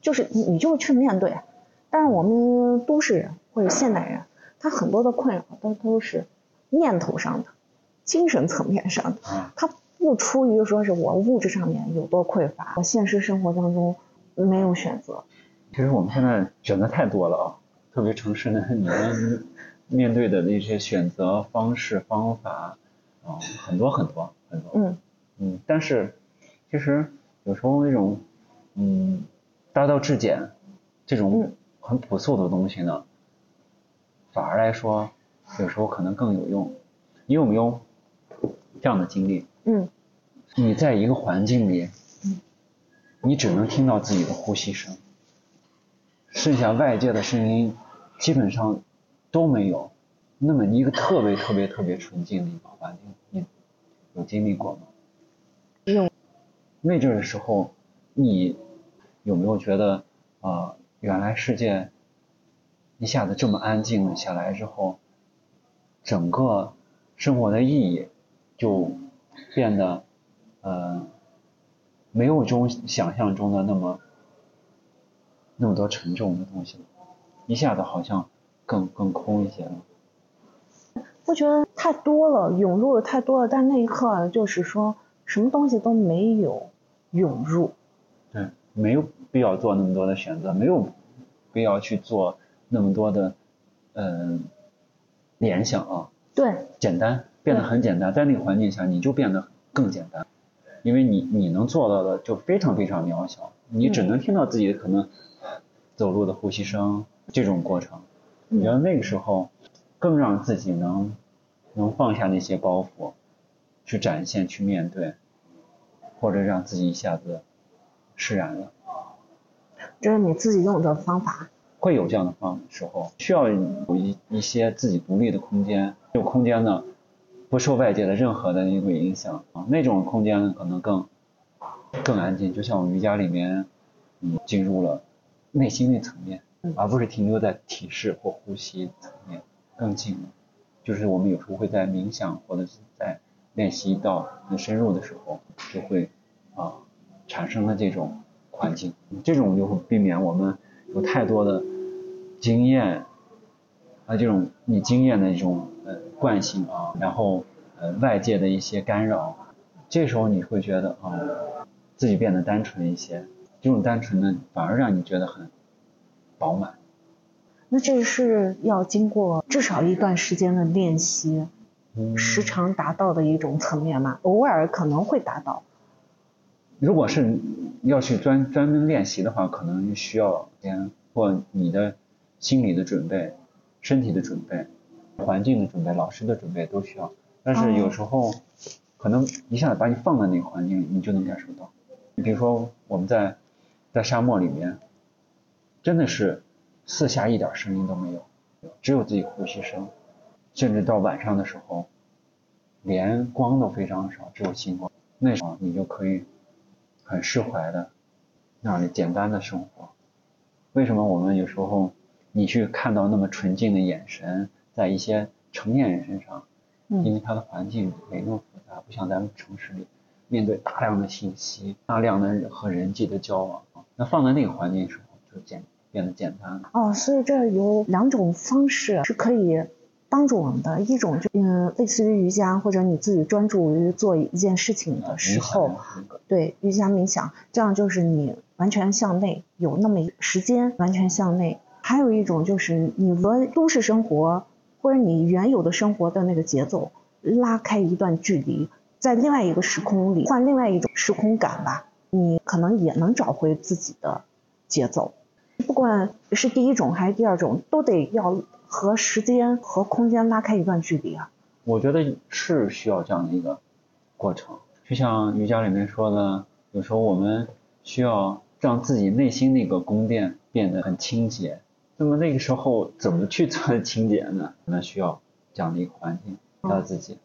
就是你你就去面对。但是我们都市人或者现代人，他很多的困扰都都是念头上的、精神层面上的。啊，它不出于说是我物质上面有多匮乏，我现实生活当中没有选择。其实我们现在选择太多了啊，特别城市呢，你们面对的那些选择方式方法啊，很多很多很多。嗯嗯，但是其实有时候那种嗯大道至简这种嗯很朴素的东西呢，反而来说有时候可能更有用。你有没有这样的经历？嗯你在一个环境里，你只能听到自己的呼吸声，剩下外界的声音基本上都没有。那么一个特别特别特别纯净的一个环境，你有经历过吗？有。那阵儿的时候，你有没有觉得啊、原来世界一下子这么安静了下来之后，整个生活的意义就变得呃没有中想象中的那么那么多沉重的东西了，一下子好像更更空一些了。我觉得太多了，涌入的太多了，但那一刻就是说什么东西都没有涌入。对，没有必要做那么多的选择，没有必要去做那么多的嗯、呃联想啊，对，简单变得很简单，在那个环境下你就变得更简单，因为你你能做到的就非常非常渺小，你只能听到自己可能走路的呼吸声这种过程。我觉得那个时候更让自己能能放下那些包袱，去展现去面对，或者让自己一下子释然了。这是你自己用的方法。会有这样的方时候，需要有一一些自己独立的空间，这种空间呢，不受外界的任何的一个影响啊，那种空间可能更更安静，就像我们瑜伽里面，嗯，进入了内心那层面，而不是停留在体式或呼吸层面，更近了。就是我们有时候会在冥想或者是在练习到很深入的时候，就会啊产生了这种环境，这种就会避免我们有太多的经验啊这种你经验的一种呃惯性啊，然后呃外界的一些干扰，这时候你会觉得啊自己变得单纯一些，这种单纯呢反而让你觉得很饱满。那这是要经过至少一段时间的练习，时常达到的一种层面嘛？偶尔可能会达到。如果是要去专专门练习的话，可能需要先或你的心理的准备、身体的准备、环境的准备、老师的准备都需要。但是有时候可能一下子把你放在那个环境里，你就能感受到。你比如说我们在在沙漠里面，真的是。四下一点声音都没有，只有自己呼吸声，甚至到晚上的时候，连光都非常少，只有星光。那时候你就可以很释怀的那样的简单的生活。为什么我们有时候你去看到那么纯净的眼神，在一些成年人身上，因为他的环境没那么复杂，不像咱们城市里面对大量的信息、大量的和人际的交往，那放在那个环境时候就简。变得简单了哦，所以这有两种方式是可以帮助我们的，一种就嗯，类似于瑜伽，或者你自己专注于做一件事情的时候，对瑜伽冥想，这样就是你完全向内，有那么一时间完全向内。还有一种就是你和都市生活或者你原有的生活的那个节奏拉开一段距离，在另外一个时空里换另外一种时空感吧，你可能也能找回自己的节奏。不管是第一种还是第二种，都得要和时间和空间拉开一段距离啊。我觉得是需要这样的一个过程，就像瑜伽里面说的，有时候我们需要让自己内心那个宫殿变得很清洁。那么那个时候怎么去做清洁呢？那需要这样的一个环境，让自己。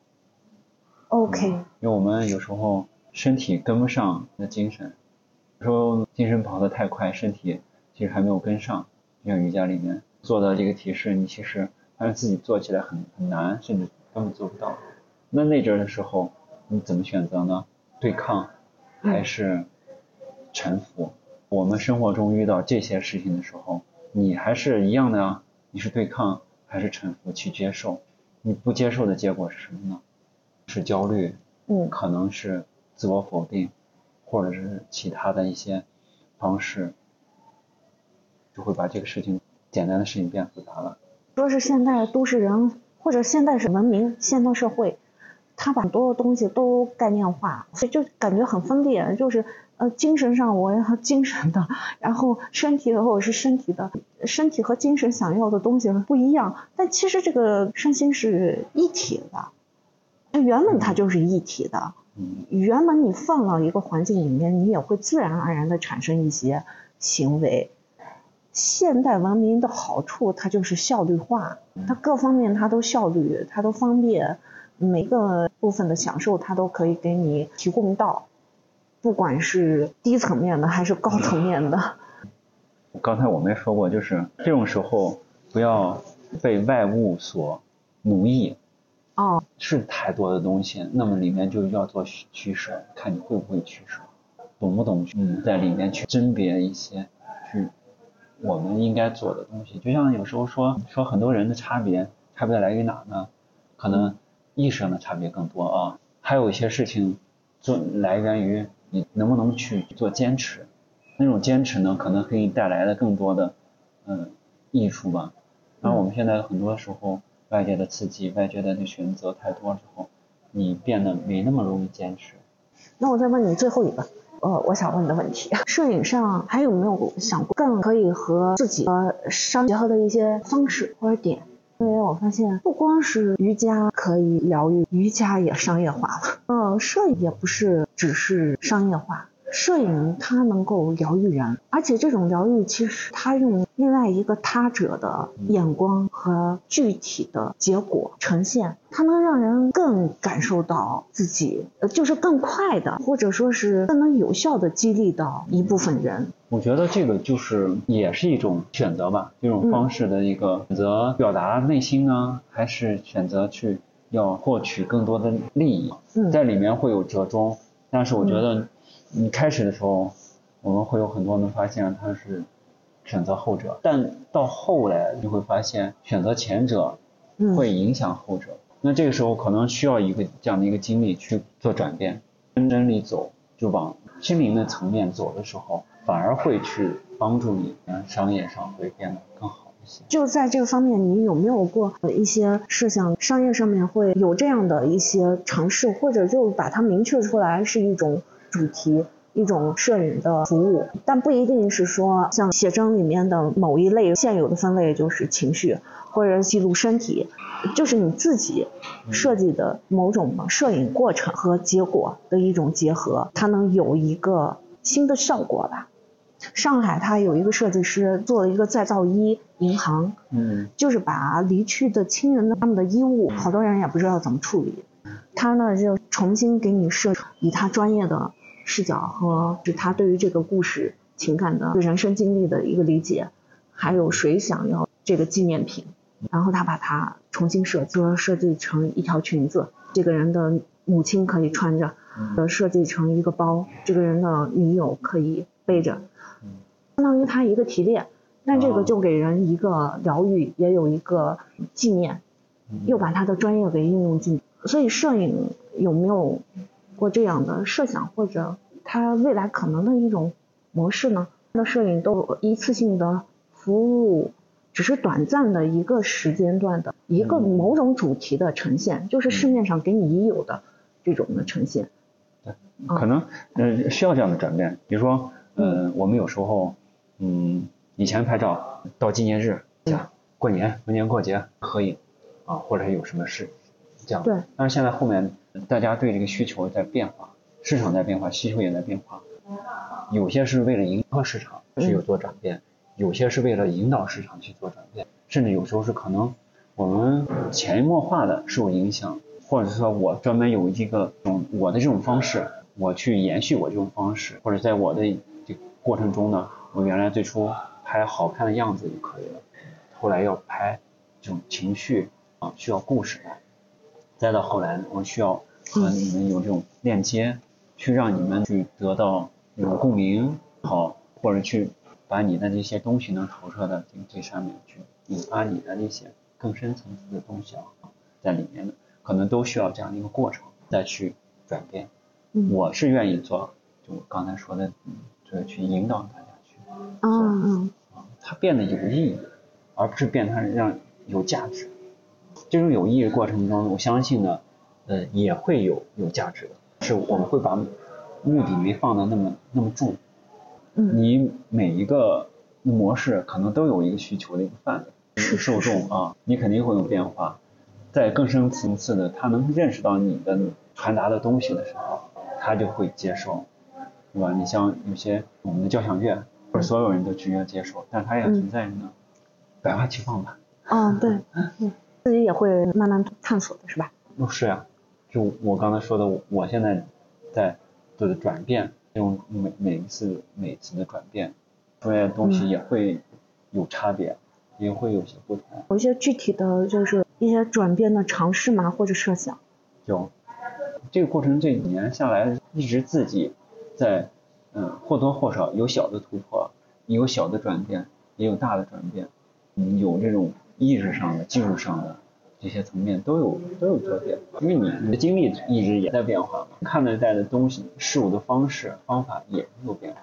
OK。因为我们有时候身体跟不上那精神，有时候精神跑得太快，身体。其实还没有跟上，就像瑜伽里面做的这个提示，你其实发现自己做起来很很难，甚至根本做不到。那那阵的时候，你怎么选择呢？对抗还是臣服？我们生活中遇到这些事情的时候，你还是一样的啊？你是对抗还是臣服？去接受？你不接受的结果是什么呢？是焦虑，嗯，可能是自我否定，或者是其他的一些方式。就会把这个事情简单的事情变复杂了。说是现代都市人或者现代是文明现代社会，他把很多东西都概念化，所以就感觉很分裂。就是呃，精神上我要精神的，然后身体的我是身体的，身体和精神想要的东西不一样。但其实这个身心是一体的，原本它就是一体的。原本你放到一个环境里面，你也会自然而然的产生一些行为。现代文明的好处，它就是效率化，它各方面它都效率，它都方便，每个部分的享受它都可以给你提供到，不管是低层面的还是高层面的。刚才我们也说过，就是这种时候不要被外物所奴役。哦。是太多的东西，那么里面就要做取舍，看你会不会取舍，懂不懂？嗯，在里面去甄别一些，去。我们应该做的东西，就像有时候说说很多人的差别，差别来源于哪呢？可能意识上的差别更多啊。还有一些事情做来源于你能不能去做坚持，那种坚持呢，可能给你带来的更多的嗯益处吧。然后我们现在很多时候外界的刺激、外界的那选择太多之后，你变得没那么容易坚持。那我再问你最后一个。呃，我想问的问题，摄影上还有没有想过更可以和自己呃商结合的一些方式或者点？因为我发现不光是瑜伽可以疗愈，瑜伽也商业化了。嗯，摄影也不是只是商业化。摄影它能够疗愈人，而且这种疗愈其实它用另外一个他者的眼光和具体的结果呈现，它能让人更感受到自己，呃，就是更快的，或者说是更能有效的激励到一部分人。我觉得这个就是也是一种选择吧，这种方式的一个选择，表达内心呢，还是选择去要获取更多的利益，在里面会有折中，但是我觉得。你开始的时候，我们会有很多人发现他是选择后者，但到后来你会发现选择前者会影响后者。那这个时候可能需要一个这样的一个经历去做转变，跟真理走，就往心灵的层面走的时候，反而会去帮助你，商业上会变得更好一些。就在这个方面，你有没有过一些事项？商业上面会有这样的一些尝试，或者就把它明确出来是一种主题。一种摄影的服务，但不一定是说像写真里面的某一类现有的分类就是情绪，或者记录身体，就是你自己设计的某种摄影过程和结果的一种结合，它能有一个新的效果吧。上海它有一个设计师做了一个再造衣银行，嗯，就是把离去的亲人的他们的衣物，好多人也不知道怎么处理，他呢就重新给你设以他专业的。视角和是他对于这个故事情感的人生经历的一个理解，还有谁想要这个纪念品，然后他把它重新设计，设计成一条裙子，这个人的母亲可以穿着，呃，设计成一个包，这个人的女友可以背着，相当于他一个提炼，但这个就给人一个疗愈，也有一个纪念，又把他的专业给应用进，所以摄影有没有？过这样的设想，或者他未来可能的一种模式呢？那摄影都一次性的服务，只是短暂的一个时间段的一个某种主题的呈现，就是市面上给你已有的这种的呈现。对，可能嗯需要这样的转变。比如说，嗯，我们有时候，嗯，以前拍照到纪念日，像过年、逢年过节合影啊，或者有什么事。这样，对。但是现在后面大家对这个需求在变化，市场在变化，需求也在变化。有些是为了迎合市场去有做转变，有些是为了引导市场去做转变，甚至有时候是可能我们潜移默化的受影响，或者说我专门有一个种我的这种方式，我去延续我这种方式，或者在我的这过程中呢，我原来最初拍好看的样子就可以了，后来要拍这种情绪啊，需要故事的。再到后来，我需要和你们有这种链接，去让你们去得到有共鸣，好，或者去把你的这些东西能投射到这这上面去，引发你的那些更深层次的东西啊，在里面的，可能都需要这样的一个过程再去转变。我是愿意做，就我刚才说的，就是去引导大家去，嗯嗯，它变得有意义，而不是变它让有价值。这种有意义的过程中，我相信呢，呃，也会有有价值的，是我们会把目的没放的那么那么重。嗯。你每一个模式可能都有一个需求的一个范围，是受众啊，你肯定会有变化。在更深层次的，他能认识到你的传达的东西的时候，他就会接受，对吧？你像有些我们的交响乐，不是所有人都直接接受，但它也存在着呢，百花齐放吧。啊，对，嗯。自己也会慢慢探索的是吧？哦，是呀，就我刚才说的，我现在在的转变，用每每一次每一次的转变，出来的东西也会有差别，也会有些不同。有一些具体的就是一些转变的尝试嘛？或者设想？有，这个过程这几年下来，一直自己在嗯或多或少有小的突破，有小的转变，也有大的转变，嗯，有这种。意识上的、技术上的这些层面都有都有做变，因为你你的经历一直也在变化嘛，看待的东西、事物的方式、方法也有变化。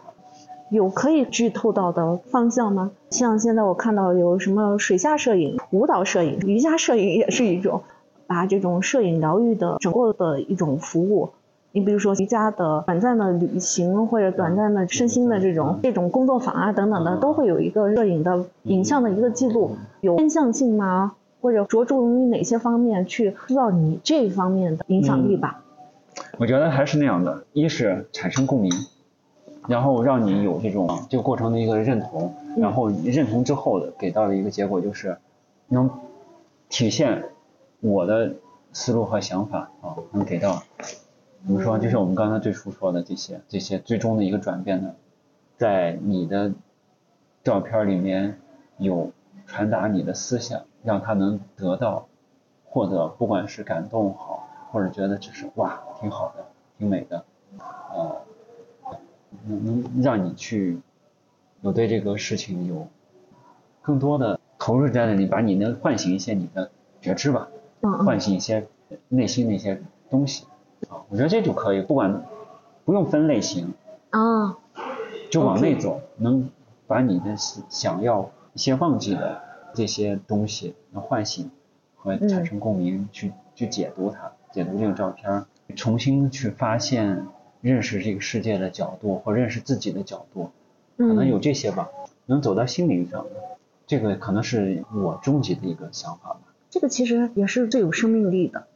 有可以剧透到的方向吗？像现在我看到有什么水下摄影、舞蹈摄影、瑜伽摄影也是一种，把这种摄影疗愈的整个的一种服务。你比如说瑜伽的短暂的旅行，或者短暂的身心的这种这种工作坊啊等等的，都会有一个摄影的影像的一个记录，有偏向性吗？或者着重于哪些方面去塑造你这方面的影响力吧？我觉得还是那样的，一是产生共鸣，然后让你有这种这个过程的一个认同，然后认同之后的给到的一个结果就是能体现我的思路和想法啊，能给到。怎么说？就是我们刚才最初说的这些，这些最终的一个转变呢，在你的照片里面有传达你的思想，让他能得到获得，不管是感动好，或者觉得只是哇挺好的，挺美的，呃，能能让你去有对这个事情有更多的投入在那里，把你能唤醒一些你的觉知吧，唤醒一些内心的一些东西啊，我觉得这就可以，不管不用分类型，啊，就往内走，能把你的想想要一些忘记的这些东西能唤醒和嗯产生共鸣，去去解读它，解读这个照片儿，重新去发现、认识这个世界的角度或认识自己的角度，可能有嗯这些吧，能走到心灵上的，这个可能是我终极的一个想法吧。这个其实也是最有生命力的。